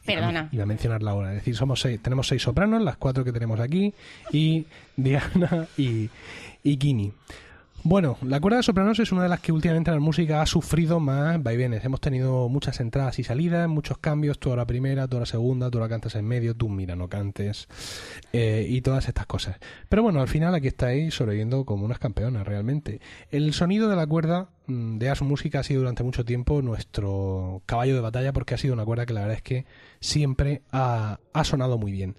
Perdona. Iba a mencionar la hora. Es decir, somos seis, tenemos seis sopranos, las cuatro que tenemos aquí, y Diana y, y Kini. Bueno, la cuerda de sopranos es una de las que últimamente la música ha sufrido más vaivenes. Hemos tenido muchas entradas y salidas, muchos cambios, tú a la primera, tú a la segunda, tú la cantas en medio, tú mira, no cantes, eh, y todas estas cosas. Pero bueno, al final aquí estáis sobreviviendo como unas campeonas, realmente. El sonido de la cuerda mm, de Ars Música ha sido durante mucho tiempo nuestro caballo de batalla porque ha sido una cuerda que la verdad es que siempre ha, ha sonado muy bien.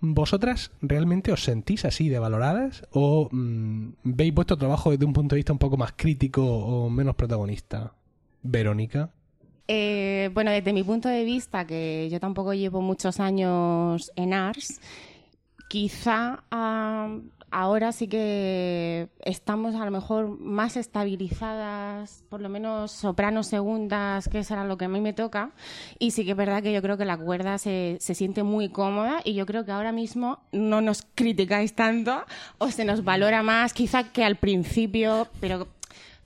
¿Vosotras realmente os sentís así de valoradas o mm, veis vuestro trabajo desde un punto de vista un poco más crítico o menos protagonista? Verónica. Eh, bueno, desde mi punto de vista, que yo tampoco llevo muchos años en ARS, quizá ah, ahora sí que estamos a lo mejor más estabilizadas, por lo menos sopranos segundas, que será lo que a mí me toca. Y sí que es verdad que yo creo que la cuerda se, se siente muy cómoda y yo creo que ahora mismo no nos criticáis tanto o se nos valora más, quizá que al principio, pero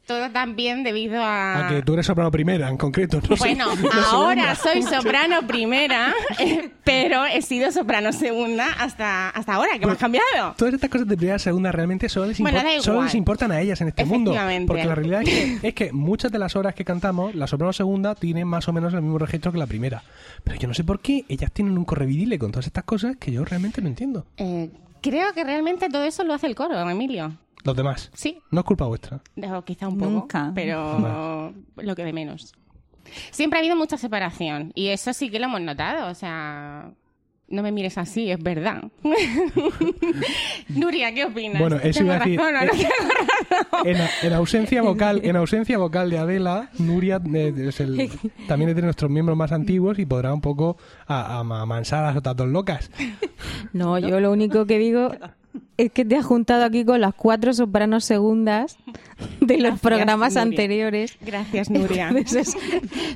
todo también debido a... A que tú eres soprano primera, en concreto. No Bueno, no ahora segunda. soy soprano primera, eh, pero he sido soprano segunda hasta, hasta ahora, que me han cambiado. Todas estas cosas de primera y segunda realmente solo les, Bueno, solo les importan a ellas en este mundo. Porque la realidad es que, es que muchas de las obras que cantamos, la soprano segunda tiene más o menos el mismo registro que la primera. Pero yo no sé por qué ellas tienen un correvidile con todas estas cosas que yo realmente no entiendo. Eh, creo que realmente todo eso lo hace el coro, Emilio. Los demás. Sí. No es culpa vuestra. O quizá un poco, Nunca. pero lo que de menos. Siempre ha habido mucha separación y eso sí que lo hemos notado, o sea... No me mires así, es verdad. Nuria, ¿qué opinas? Bueno, eso ¿Tengo iba a decir, razón no eh, tengo razón? En, en ausencia vocal, en ausencia vocal de Adela, Nuria eh, es el, también es de nuestros miembros más antiguos y podrá un poco a, a amansar a las otras dos locas. No, yo lo único que digo es que te has juntado aquí con las cuatro sopranos segundas de los Gracias, programas Nuria. anteriores. Gracias, Nuria. Entonces,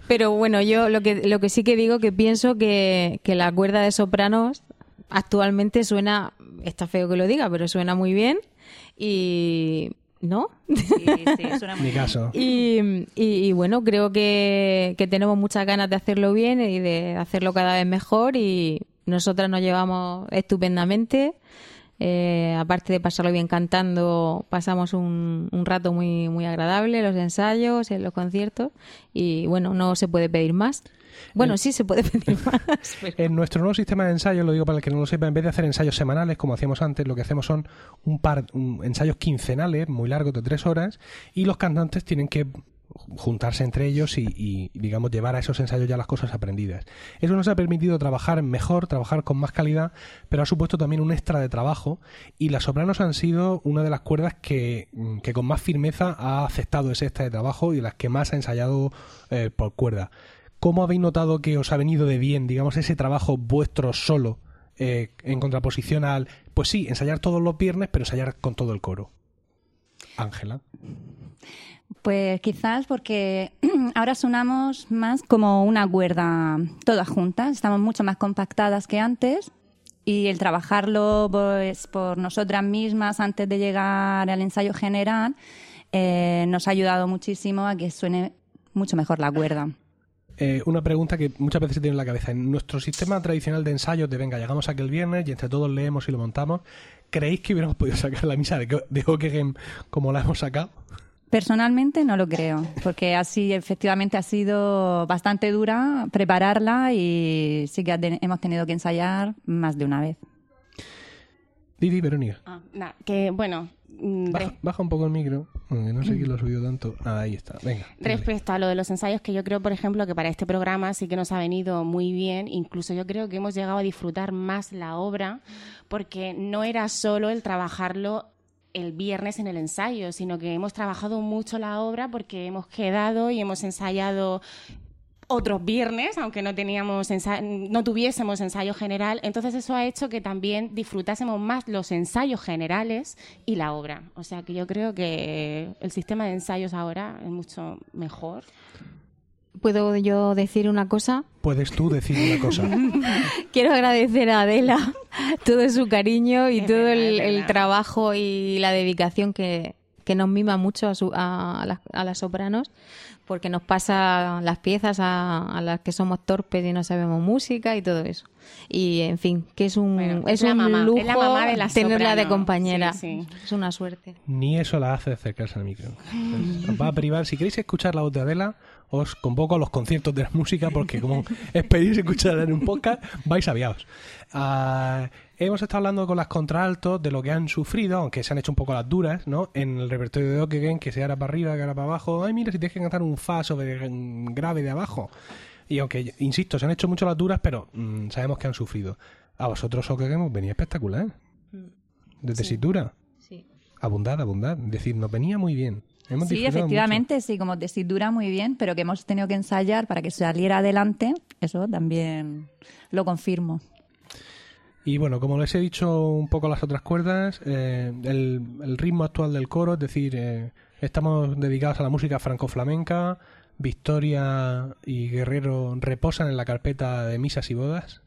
pero bueno, yo lo que, lo que sí que digo que pienso que, que la cuerda de sopranos actualmente suena, está feo que lo diga, pero suena muy bien y... ¿No? Mi caso. Y, y- y bueno, creo que, que tenemos muchas ganas de hacerlo bien y de hacerlo cada vez mejor y nosotras nos llevamos estupendamente. Eh, aparte de pasarlo bien cantando, pasamos un, un rato muy, muy agradable en los ensayos, en los conciertos y bueno, no se puede pedir más. Bueno, sí se puede pedir más. pero- En nuestro nuevo sistema de ensayos, lo digo para el que no lo sepa, en vez de hacer ensayos semanales como hacíamos antes, lo que hacemos son un par, un- ensayos quincenales muy largos de tres horas y los cantantes tienen que juntarse entre ellos y, digamos llevar a esos ensayos ya las cosas aprendidas. Eso nos ha permitido trabajar mejor, trabajar con más calidad, pero ha supuesto también un extra de trabajo y las sopranos han sido una de las cuerdas que, mm, con más firmeza ha aceptado ese extra de trabajo y las que más ha ensayado eh, por cuerda. ¿Cómo habéis notado que os ha venido de bien, digamos, ese trabajo vuestro solo, eh, en contraposición al, pues sí, ensayar todos los viernes, pero ensayar con todo el coro? Ángela. Pues quizás porque ahora sonamos más como una cuerda todas juntas, estamos mucho más compactadas que antes y el trabajarlo pues, por nosotras mismas antes de llegar al ensayo general eh, nos ha ayudado muchísimo a que suene mucho mejor la cuerda. Eh, una pregunta que muchas veces se tiene en la cabeza. En nuestro sistema tradicional de ensayos de venga, llegamos aquel viernes y entre todos leemos y lo montamos, ¿creéis que hubiéramos podido sacar la misa de, de Ockeghem como la hemos sacado? Personalmente no lo creo, porque así efectivamente ha sido bastante dura prepararla y sí que hemos tenido que ensayar más de una vez. Didi, Verónica. Ah, nah, que bueno, mm, Baja, baja un poco el micro. porque no sé quién lo ha subido tanto. Ah, ahí está. Venga. dale. Respecto a lo de los ensayos, que yo creo, por ejemplo, que para este programa sí que nos ha venido muy bien. Incluso yo creo que hemos llegado a disfrutar más la obra, porque no era solo el trabajarlo el viernes en el ensayo, sino que hemos trabajado mucho la obra porque hemos quedado y hemos ensayado otros viernes, aunque no teníamos no tuviésemos ensayo general, entonces eso ha hecho que también disfrutásemos más los ensayos generales y la obra. O sea que yo creo que el sistema de ensayos ahora es mucho mejor. ¿Puedo yo decir una cosa? Puedes tú decir una cosa. Quiero agradecer a Adela todo su cariño y Es todo verdad, el, el trabajo y la dedicación que, que nos mima mucho a, su- a, las, a las sopranos, porque nos pasa las piezas a, a las que somos torpes y no sabemos música y todo eso. Y en fin, que es un, Bueno, es es un mamá, lujo es la mamá de la tenerla de compañera. Sí, sí. Es una suerte. Ni eso la hace acercarse al micro. Os va a privar. Si queréis escuchar la voz de Adela, os convoco a los conciertos de la música porque como esperéis escucharla en un podcast, vais aviados. Ah, hemos estado hablando con las contraltos de lo que han sufrido, aunque se han hecho un poco las duras, ¿no? En el repertorio de Ockeghem, que sea ahora para arriba, que ahora para abajo. Ay, mira, si tienes que cantar un fa sobre mm, grave de abajo. Y aunque, insisto, se han hecho mucho las duras, pero mm, sabemos que han sufrido. A vosotros Ockeghem os venía espectacular. De tesitura. Sí. Abundad, abundad. Es decir, nos venía muy bien. Hemos Sí, efectivamente, sí, como tesitura muy bien, pero que hemos tenido que ensayar para que saliera adelante, eso también lo confirmo. Y bueno, como les he dicho un poco las otras cuerdas, eh, el, el ritmo actual del coro, es decir, eh, estamos dedicados a la música franco-flamenca. Victoria y Guerrero reposan en la carpeta de misas y bodas.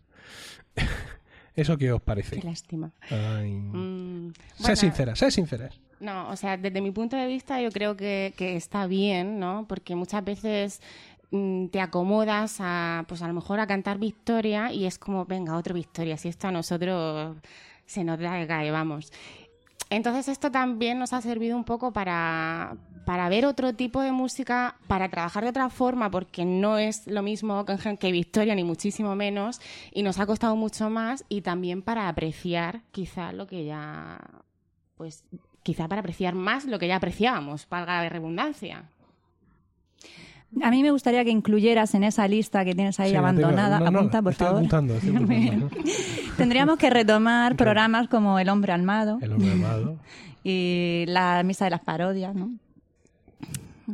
¿Eso qué os parece? Qué lástima. Ay. Mm, Sé bueno, sincera, sé sinceras. No, o sea, desde mi punto de vista yo creo que, que está bien, ¿no? Porque muchas veces mm, te acomodas a, pues a lo mejor a cantar Victoria y es como, venga, otro Victoria, si esto a nosotros se nos da el cae, vamos. Entonces esto también nos ha servido un poco para, para ver otro tipo de música, para trabajar de otra forma, porque no es lo mismo que Victoria, ni muchísimo menos, y nos ha costado mucho más, y también para apreciar quizá lo que ya, pues quizá para apreciar más lo que ya apreciábamos, valga la redundancia. A mí me gustaría que incluyeras en esa lista que tienes ahí Sí, abandonada, no, no, apunta por estoy favor. apuntando, estoy apuntando, ¿no? Tendríamos que retomar programas como El hombre armado El hombre armado. y la misa de las parodias, ¿no?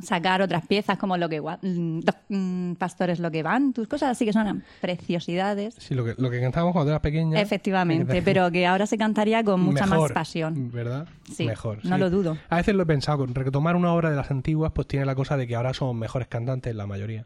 Sacar otras piezas como lo que mm, mm, pastores lo que van, tus cosas así que son preciosidades. Sí, lo que, lo que cantábamos cuando eras pequeña. Efectivamente, pero que ahora se cantaría con mucha Mejor, más pasión. ¿Verdad? Sí, Mejor. no sí. lo dudo. A veces lo he pensado, retomar una obra de las antiguas, pues tiene la cosa de que ahora somos mejores cantantes la mayoría.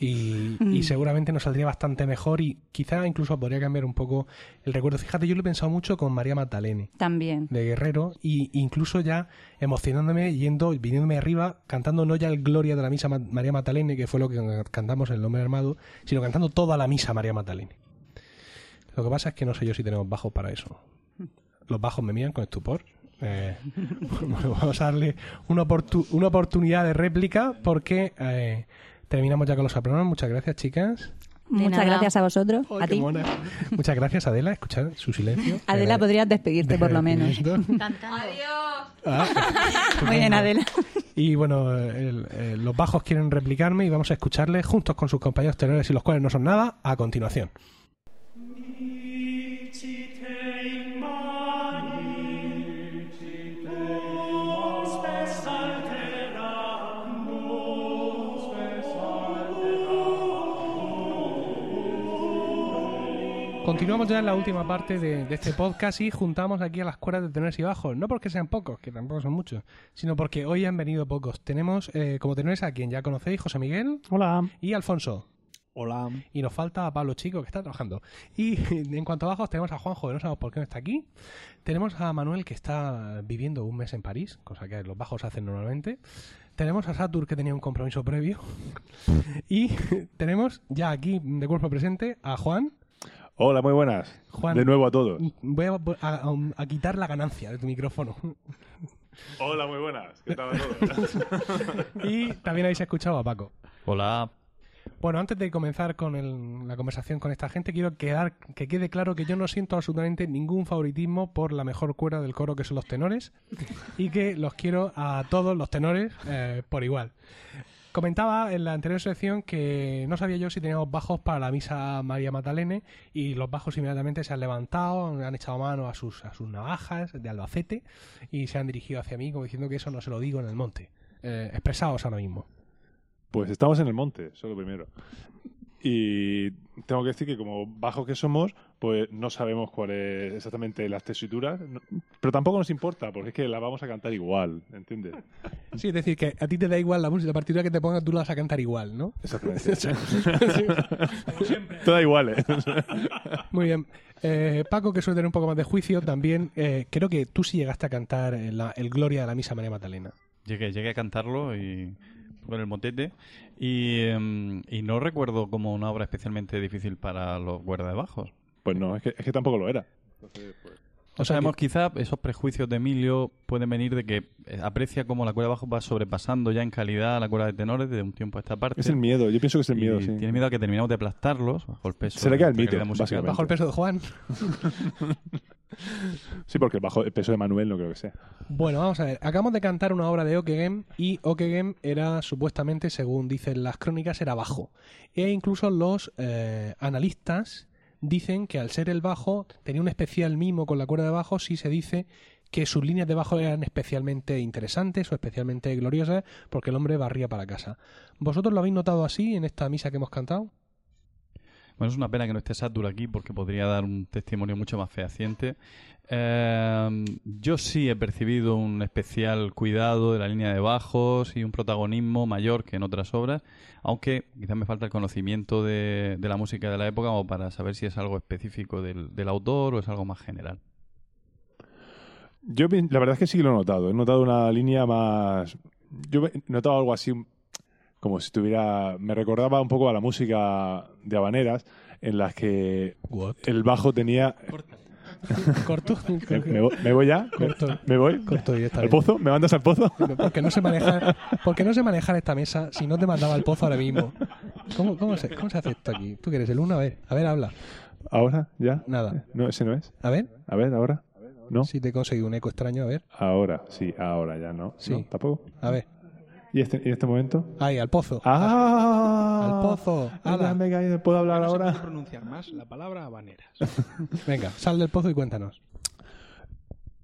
Y, y Mm. seguramente nos saldría bastante mejor y quizá incluso podría cambiar un poco el recuerdo. Fíjate, yo lo he pensado mucho con María Magdalene También. de Guerrero y incluso ya emocionándome yendo viniéndome arriba cantando no ya el Gloria de la misa Ma- María Magdalene que fue lo que cantamos en el Hombre Armado sino cantando toda la misa María Magdalene lo que pasa es que no sé yo si tenemos bajos para eso Los bajos me miran con estupor. Eh, vamos a darle una, una oportunidad de réplica porque eh, terminamos ya con los aplausos. Muchas gracias, chicas. Muchas nada. gracias a vosotros, Oh, a ti. mona. Muchas gracias, Adela. Escuchar su silencio. Adela, Eh, podrías despedirte por lo menos. Ah, Muy bien, Adela. Y bueno, el- los bajos quieren replicarme y vamos a escucharles juntos con sus compañeros tenores y los cuales no son nada a continuación. Continuamos ya en la última parte de, de este podcast y juntamos aquí a las cuerdas de tenores y bajos. No porque sean pocos, que tampoco son muchos, sino porque hoy han venido pocos. Tenemos eh, como tenores a quien ya conocéis, José Miguel. Hola. Y Alfonso. Hola. Y nos falta Pablo Chico, que está trabajando. Y en cuanto a bajos, tenemos a Juanjo, que no sabemos por qué no está aquí. Tenemos a Manuel, que está viviendo un mes en París, cosa que los bajos hacen normalmente. Tenemos a Satur, que tenía un compromiso previo. Y tenemos ya aquí, de cuerpo presente, a Juan. Hola, muy buenas. Juan. De nuevo a todos. Voy a, a- a quitar la ganancia de tu micrófono. Hola, muy buenas. ¿Qué tal a todos? Y también habéis escuchado a Paco. Hola. Bueno, antes de comenzar con el- la conversación con esta gente, quiero quedar, que quede claro que yo no siento absolutamente ningún favoritismo por la mejor cuerda del coro que son los tenores y que los quiero a todos los tenores eh, por igual. Comentaba en la anterior sección que no sabía yo si teníamos bajos para la misa María Magdalene y los bajos inmediatamente se han levantado, han echado mano a sus, a sus navajas de Albacete y se han dirigido hacia mí como diciendo que eso no se lo digo en el monte. Eh, expresaos ahora mismo. Pues estamos en el monte, eso es lo primero. Y tengo que decir que como bajos que somos, pues no sabemos cuál es exactamente las tesituras, no- pero tampoco nos importa, porque es que la vamos a cantar igual, ¿entiendes? Sí, es decir, que a ti te da igual la música, la partitura que te pongas, tú la vas a cantar igual, ¿no? Exactamente. Toda igual, ¿eh? Muy bien. Eh, Paco, que suele tener un poco más de juicio, también eh, creo que tú sí llegaste a cantar eh, la- el Gloria de la Misa María Magdalena. Llegué, llegué a cantarlo y con el motete y, em, y no recuerdo como una obra especialmente difícil para los cuerdas de bajos. Pues no, es que, es que tampoco lo era. No sabemos, quizá esos prejuicios de Emilio pueden venir de que eh, aprecia cómo la cuerda de bajo va sobrepasando ya en calidad a la cuerda de tenores desde un tiempo a esta parte. Es el miedo, yo pienso que es el Y miedo, sí. Tiene miedo a que terminemos de aplastarlos bajo el peso. Se le cae el de la mito. Bajo el peso de Juan. Sí, porque bajo, el peso de Manuel no creo que sea. Bueno, vamos a ver. Acabamos de cantar una obra de Okegem y Okegem era supuestamente, según dicen las crónicas, era bajo. E incluso los eh, analistas dicen que al ser el bajo tenía un especial mimo con la cuerda de bajo si se dice que sus líneas de bajo eran especialmente interesantes o especialmente gloriosas porque el hombre barría para casa. ¿Vosotros lo habéis notado así en esta misa que hemos cantado? Bueno, es una pena que no esté Satur aquí porque podría dar un testimonio mucho más fehaciente. Eh, yo sí he percibido un especial cuidado de la línea de bajos y un protagonismo mayor que en otras obras, aunque quizás me falta el conocimiento de, la música de la época como para saber si es algo específico del, del autor o es algo más general. Yo la verdad es que sí lo he notado. He notado una línea más. Yo he notado algo así como si tuviera. Me recordaba un poco a la música de habaneras en las que el bajo tenía. Corto. me, me voy- me voy ya. Corto. Me voy. Corto ¿Al pozo? ¿Me mandas al pozo? Porque no se maneja, porque no se maneja en esta mesa si no te mandaba al pozo ahora mismo. ¿Cómo, cómo, se, ¿Cómo se hace esto aquí? ¿Tú quieres el uno? A ver, a ver, habla. ¿Ahora? ¿Ya? Nada. No, ese no es. A ver. A ver, ahora. ¿No? Si te he conseguido un eco extraño, a ver. Ahora, sí, ahora ya no. Sí. ¿No? ¿Tampoco? A ver. ¿Y este, y este momento? Ahí, al pozo. ¡Ah! Al pozo. Ala. me he caído. ¿Puedo hablar No ahora? puede pronunciar más la palabra habaneras. Venga, sal del pozo y cuéntanos.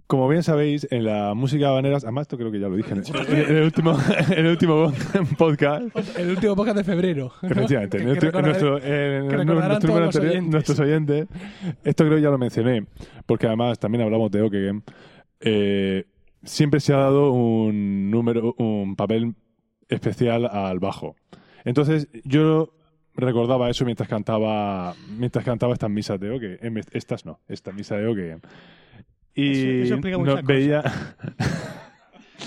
Como bien sabéis, en la música habaneras, además esto creo que ya lo dije en, en- en el último, en el último podcast. El último podcast de febrero. ¿no? Efectivamente, Que- en, el que nuestro, en que nuestro número anterior, oyentes. nuestros oyentes, esto creo que ya lo mencioné, porque además también hablamos de Okegen. Eh, siempre se ha dado un número, un papel especial al bajo. Entonces, yo recordaba eso mientras cantaba, mientras cantaba estas misas de Okegen. Estas no, esta misa de Okegen. Y Eso- eso no- veía.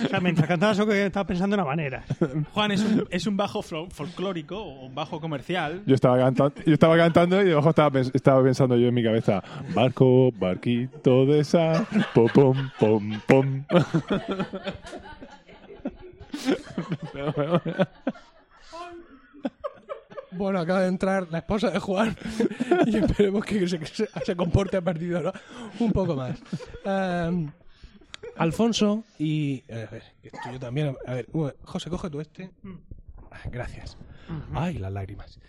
O sea, mientras cantaba eso que estaba pensando en habaneras. Juan, es un, es un bajo fol- folclórico o un bajo comercial. Yo estaba, cantando, yo estaba cantando y debajo estaba, pens- estaba pensando yo en mi cabeza, barco, barquito de sal, pom, pom, pom, pom. Bueno, acaba de entrar la esposa de Juan y esperemos que se, que se- se comporte a partir de ahora un poco más. Am, Alfonso y... eh, a ver, esto yo también... A ver, José, coge tú este. Ah, Gracias. Ay, las lágrimas.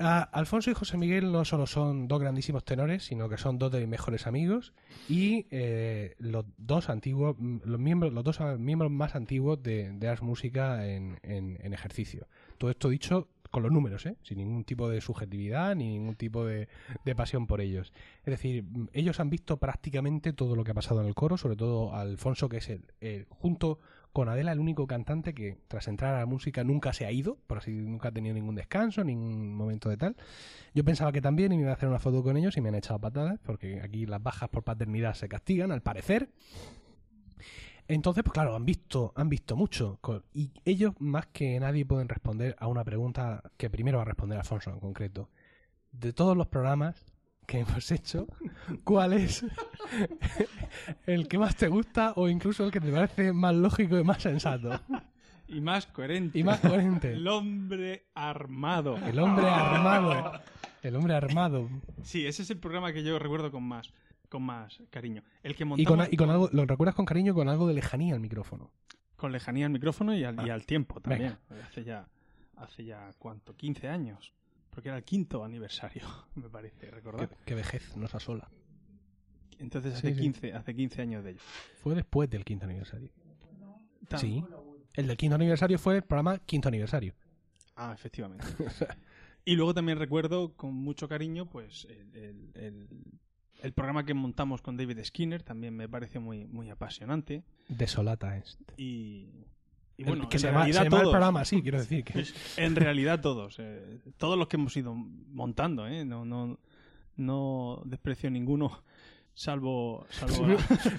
Ah, Alfonso y José Miguel no solo son dos grandísimos tenores, sino que son dos de mis mejores amigos y eh, los dos antiguos, los miembros, los dos miembros más antiguos de, de Ars Música en, en- en ejercicio. Todo esto dicho con los números, ¿eh? sin ningún tipo de subjetividad ni ningún tipo de, de pasión por ellos. Es decir, ellos han visto prácticamente todo lo que ha pasado en el coro, sobre todo Alfonso, que es el, el- junto con Adela, el único cantante que tras entrar a la música nunca se ha ido, por así nunca ha tenido ningún descanso, ningún momento de tal. Yo pensaba que también y me iba a hacer una foto con ellos y me han echado patadas, porque aquí las bajas por paternidad se castigan, al parecer. Entonces, pues claro, han visto, han visto mucho. Y ellos, más que nadie, pueden responder a una pregunta que primero va a responder Alfonso en concreto. De todos los programas que hemos hecho, ¿cuál es el que más te gusta o incluso el que te parece más lógico y más sensato? Y más coherente. Y más coherente. El hombre armado. El hombre armado. El hombre armado. Sí, ese es el programa que yo recuerdo con más, con más cariño. El que Y montamos con, y con algo, lo recuerdas con cariño, con algo de lejanía al micrófono. con lejanía al micrófono y al, y al tiempo también. Venga. Hace ya, hace ya, ¿cuánto? 15 años. Porque era el quinto aniversario, me parece, recordar. Qué, vejez nos asola. Entonces Sí, hace, sí. 15, hace 15 años de ello. Fue después del quinto aniversario. Tan- Sí. El del quinto aniversario fue el programa quinto aniversario. Ah, efectivamente. y luego también recuerdo con mucho cariño pues el, el- el- el programa que montamos con David Skinner, también me pareció muy, muy apasionante. Desolata es. Y, y El- bueno, que en se llama- realidad se llama el todos. programa así, quiero decir que- En realidad todos. eh, todos los que hemos ido montando, ¿eh? No, no, no desprecio ninguno. Salvo, salvo,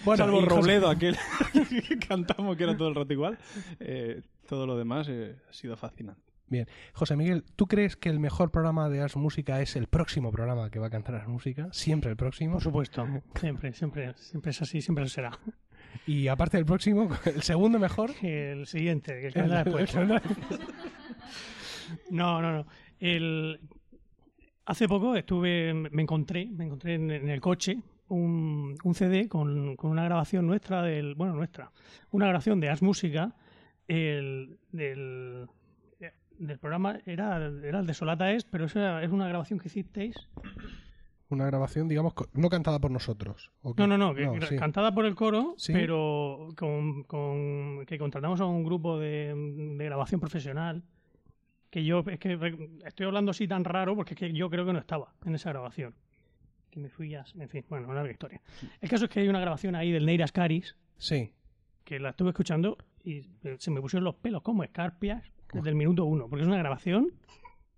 Bueno, salvo Robledo, aquel que cantamos que era todo el rato igual. Eh, todo lo demás eh, ha sido fascinante. Bien. José Miguel, ¿tú crees que el mejor programa de Ars Música es el próximo programa que va a cantar Ars Música? Siempre el próximo. Por supuesto. Siempre, siempre, siempre es así, siempre lo será. Y aparte del próximo, el segundo mejor. El siguiente, el que El- vendrá después. No, no, no. El... Hace poco estuve, me encontré, me encontré en, en el coche un, un CD con, con una grabación nuestra del, bueno, nuestra, una grabación de As Música, el, del, del programa era, era el de Solata Es, pero eso era- es una grabación que hicisteis. Una grabación, digamos, no cantada por nosotros. No, no, no, que- que sí. cantada por el coro, Sí. pero con, con- que contratamos a un grupo de, de grabación profesional. Que yo, es que estoy hablando así tan raro porque es que yo creo que no estaba en esa grabación. Que me fui a. En fin, bueno, una larga historia. El caso es que hay una grabación ahí del Neiras Caris. Sí. Que la estuve escuchando y se me pusieron los pelos como escarpias desde el minuto uno, porque es una grabación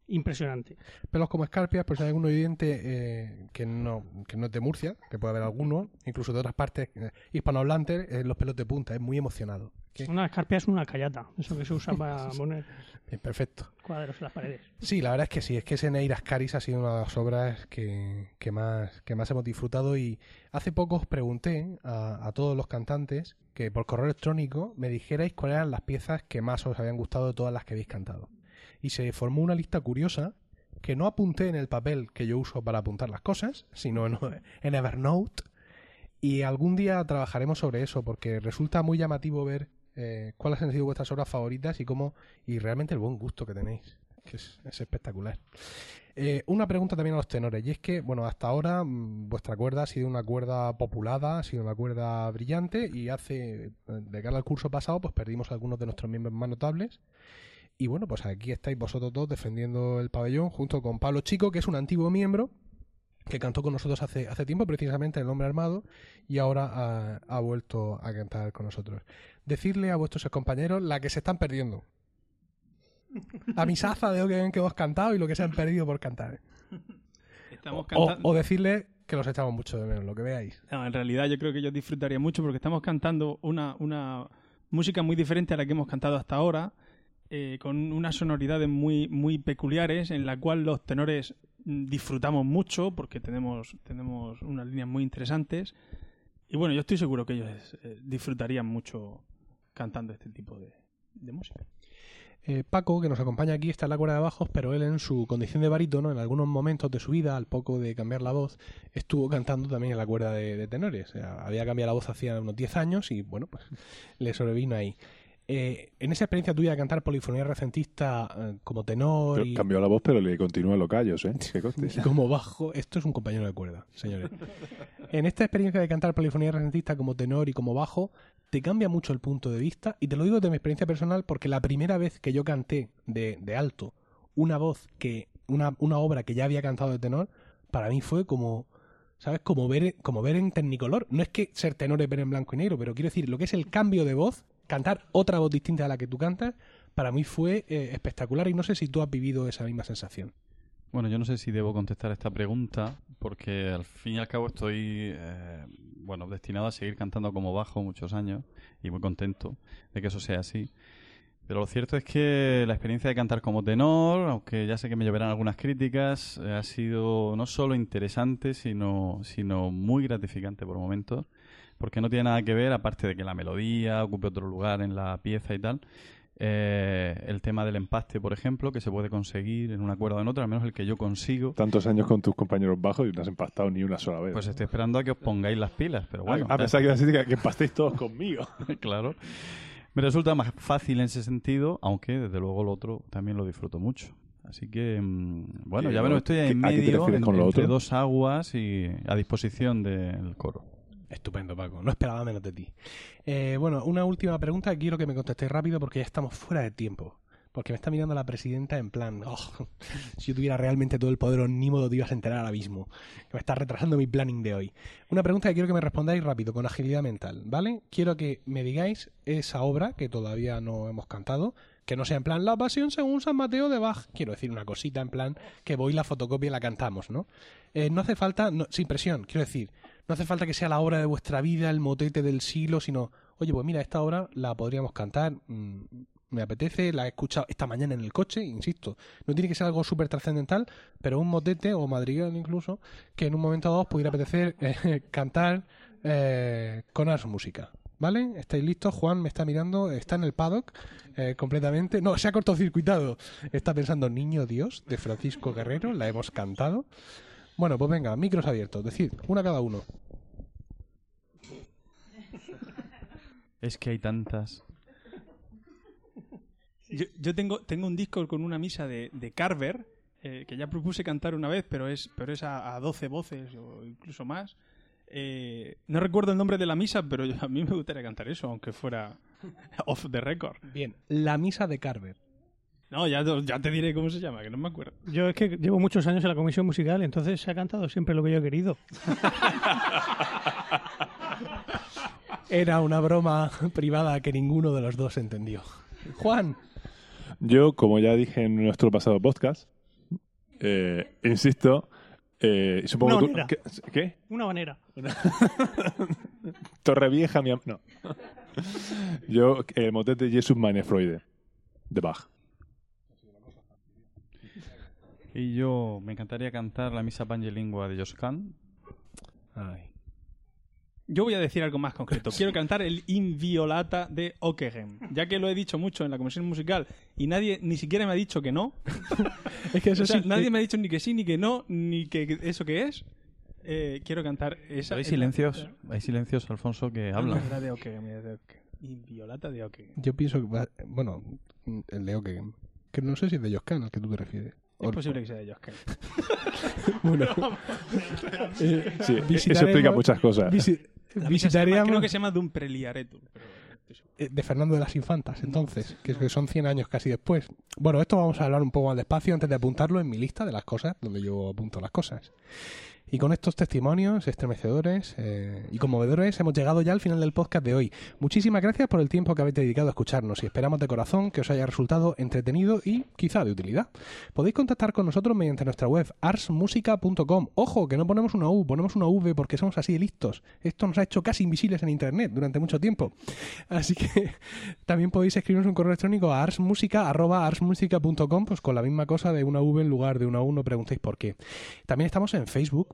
impresionante. Pelos como escarpias, pues si hay algún oyente eh, que, no, que no es de Murcia, que puede haber alguno, incluso de otras partes eh, hispanohablantes, eh, los pelos de punta, es muy emocionado. ¿Qué? Una escarpia es una callata, eso que se usa para poner Bien, perfecto. cuadros en las paredes. Sí, la verdad es que sí, es que ese Neiras Caris ha sido una de las obras que, que más, que más hemos disfrutado y hace poco os pregunté a, a todos los cantantes que por correo electrónico me dijerais cuáles eran las piezas que más os habían gustado de todas las que habéis cantado. Y se formó una lista curiosa que no apunté en el papel que yo uso para apuntar las cosas, sino en, en Evernote. Y algún día trabajaremos sobre eso porque resulta muy llamativo ver eh, cuáles han sido vuestras obras favoritas y cómo y realmente el buen gusto que tenéis, que es, es espectacular. Eh, una pregunta también a los tenores, y es que, bueno, hasta ahora mm, vuestra cuerda ha sido una cuerda populada, ha sido una cuerda brillante, y hace, eh, de cara al curso pasado, pues perdimos algunos de nuestros miembros más notables. Y bueno, pues aquí estáis vosotros dos defendiendo el pabellón junto con Pablo Chico, que es un antiguo miembro que cantó con nosotros hace, hace tiempo, precisamente en El Hombre Armado, y ahora ha, ha vuelto a cantar con nosotros. Decirle a vuestros compañeros la que se están perdiendo. La misaza de lo que, que hemos cantado y lo que se han perdido por cantar. Estamos O, cantando. o decirle que los echamos mucho de menos, lo que veáis. No, en realidad yo creo que yo disfrutaría mucho porque estamos cantando una, una música muy diferente a la que hemos cantado hasta ahora, eh, con unas sonoridades muy, muy peculiares, en la cual los tenores disfrutamos mucho porque tenemos, tenemos unas líneas muy interesantes. Y bueno, yo estoy seguro que ellos eh, disfrutarían mucho cantando este tipo de, música. Eh, Paco, que nos acompaña aquí, está en la cuerda de bajos, pero él en su condición de barítono, en algunos momentos de su vida, al poco de cambiar la voz, estuvo cantando también en la cuerda de, de tenores. O sea, había cambiado la voz hacía unos 10 años y, bueno, pues le sobrevino ahí. Eh, en esa experiencia tuya de cantar polifonía recentista eh, como tenor Pero y, Cambió la voz, pero le continúa los callos, ¿eh? Y como bajo, esto es un compañero de cuerda, señores. En esta experiencia de cantar polifonía recentista como tenor y como bajo, te cambia mucho el punto de vista. Y te lo digo de mi experiencia personal porque la primera vez que yo canté de, de alto una voz que, una, una obra que ya había cantado de tenor, para mí fue como, ¿sabes? Como ver, como ver en tecnicolor. No es que ser tenor es ver en blanco y negro, pero quiero decir, lo que es el cambio de voz, cantar otra voz distinta a la que tú cantas, para mí fue eh, espectacular y no sé si tú has vivido esa misma sensación. Bueno, yo no sé si debo contestar esta pregunta porque al fin y al cabo estoy eh, bueno destinado a seguir cantando como bajo muchos años y muy contento de que eso sea así. Pero lo cierto es que la experiencia de cantar como tenor, aunque ya sé que me llevarán algunas críticas, eh, ha sido no solo interesante, sino, sino muy gratificante por momentos, porque no tiene nada que ver, aparte de que la melodía ocupe otro lugar en la pieza y tal, eh, el tema del empaste, por ejemplo, que se puede conseguir en una cuerda o en otra, al menos el que yo consigo. Tantos años con tus compañeros bajos y no has empastado ni una sola vez. Pues estoy esperando a que os pongáis las pilas, pero bueno. Que a decir que, que empastéis todos conmigo. claro. Me resulta más fácil en ese sentido, aunque desde luego lo otro también lo disfruto mucho. Así que, mm, bueno, ¿Qué- ya veremos, estoy en medio, en- entre otro? dos aguas y a disposición del coro. Estupendo, Paco. No esperaba menos de ti. Eh, bueno, una última pregunta. Quiero que me contestéis rápido porque ya estamos fuera de tiempo. Porque me está mirando la presidenta en plan, "Oh, si yo tuviera realmente todo el poder omnímodo te ibas a enterar ahora mismo. Que me está retrasando mi planning de hoy. Una pregunta que quiero que me respondáis rápido, con agilidad mental, ¿vale? Quiero que me digáis esa obra que todavía no hemos cantado, que no sea en plan La Pasión según San Mateo de Bach. Quiero decir una cosita en plan que voy la fotocopia y la cantamos, ¿no? Eh, no hace falta, sin presión, quiero decir, no hace falta que sea la obra de vuestra vida, el motete del siglo, sino, oye, pues mira, esta obra la podríamos cantar, mm, me apetece, la he escuchado esta mañana en el coche, insisto. No tiene que ser algo súper trascendental, pero un motete o madrigal incluso, que en un momento dado os pudiera apetecer eh, cantar eh, con Ars Música. ¿Vale? ¿Estáis listos? Juan me está mirando, está en el paddock eh, completamente. No, se ha cortocircuitado. Está pensando Niño Dios de Francisco Guerrero, la hemos cantado. Bueno, pues venga, micros abiertos, decid, una cada uno. Es que hay tantas. Yo, yo tengo, tengo un disco con una misa de, de Carver, eh, que ya propuse cantar una vez, pero es, pero es a, a 12 voces o incluso más. Eh, no recuerdo el nombre de la misa, pero yo- a mí me gustaría cantar eso, aunque fuera off the record. Bien, la misa de Carver. No, ya, te- ya te diré cómo se llama, que no me acuerdo. Yo es que llevo muchos años en la comisión musical, entonces se ha cantado siempre lo que yo he querido. Era una broma privada que ninguno de los dos entendió. Juan. Yo, como ya dije en nuestro pasado podcast, eh, insisto, eh, supongo Una tú- manera. ¿qué? ¿Qué? Una manera. Torrevieja, mi am- No. Yo, el motete Jesus meine Freude, de Bach. Y yo me encantaría cantar la misa pangelingua de Josh Kahn. Yo voy a decir algo más concreto. Quiero cantar el Inviolata de Ockeghem, ya que lo he dicho mucho en la comisión musical y nadie ni siquiera me ha dicho que no. es que eso O sea, sí- nadie eh, me ha dicho ni que sí, ni que no, ni que eso que es. Eh, quiero cantar esa. Hay silencios, hay silencios, Alfonso, que hablan. Era de Ockeghem, de Ockeghem. Inviolata de Ockeghem. Yo pienso que, va- bueno, el de que, que no sé si es de Joscan al que tú te refieres. Es posible que sea de Josh Kahn. Bueno, eh, Sí, eso explica muchas cosas. visi- visitaríamos creo que se llama Dum pero seguro. eh, de Fernando de las Infantas, entonces, que que son 100 años casi después. Bueno, esto vamos a hablar un poco más despacio antes de apuntarlo en mi lista de las cosas, donde yo apunto las cosas. Y con estos testimonios estremecedores eh, y conmovedores hemos llegado ya al final del podcast de hoy. Muchísimas gracias por el tiempo que habéis dedicado a escucharnos y esperamos de corazón que os haya resultado entretenido y quizá de utilidad. Podéis contactar con nosotros mediante nuestra web arsmusica.com. Ojo, que no ponemos una U, ponemos una V porque somos así listos. Esto nos ha hecho casi invisibles en Internet durante mucho tiempo. Así que también podéis escribirnos un correo electrónico a arsmusica.arsmusica.com pues con la misma cosa de una V en lugar de una U, no preguntéis por qué. También estamos en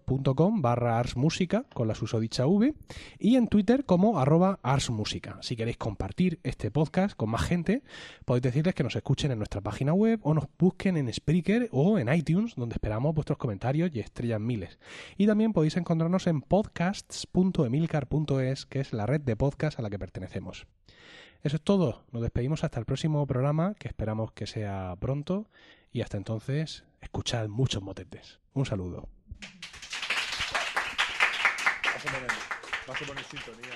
facebook.com barra arsmusica con la susodicha V y en Twitter como arroba arsmusica. Si queréis compartir este podcast con más gente, podéis decirles que nos escuchen en nuestra página web o nos busquen en Spreaker o en iTunes, donde esperamos vuestros comentarios y estrellas miles. Y también podéis encontrarnos en podcasts.emilcar.es, que es la red de podcast a la que pertenecemos. Eso es todo. Nos despedimos hasta el próximo programa, que esperamos que sea pronto. Y hasta entonces, escuchad muchos motetes. Un saludo. Vas a poner, sintonía.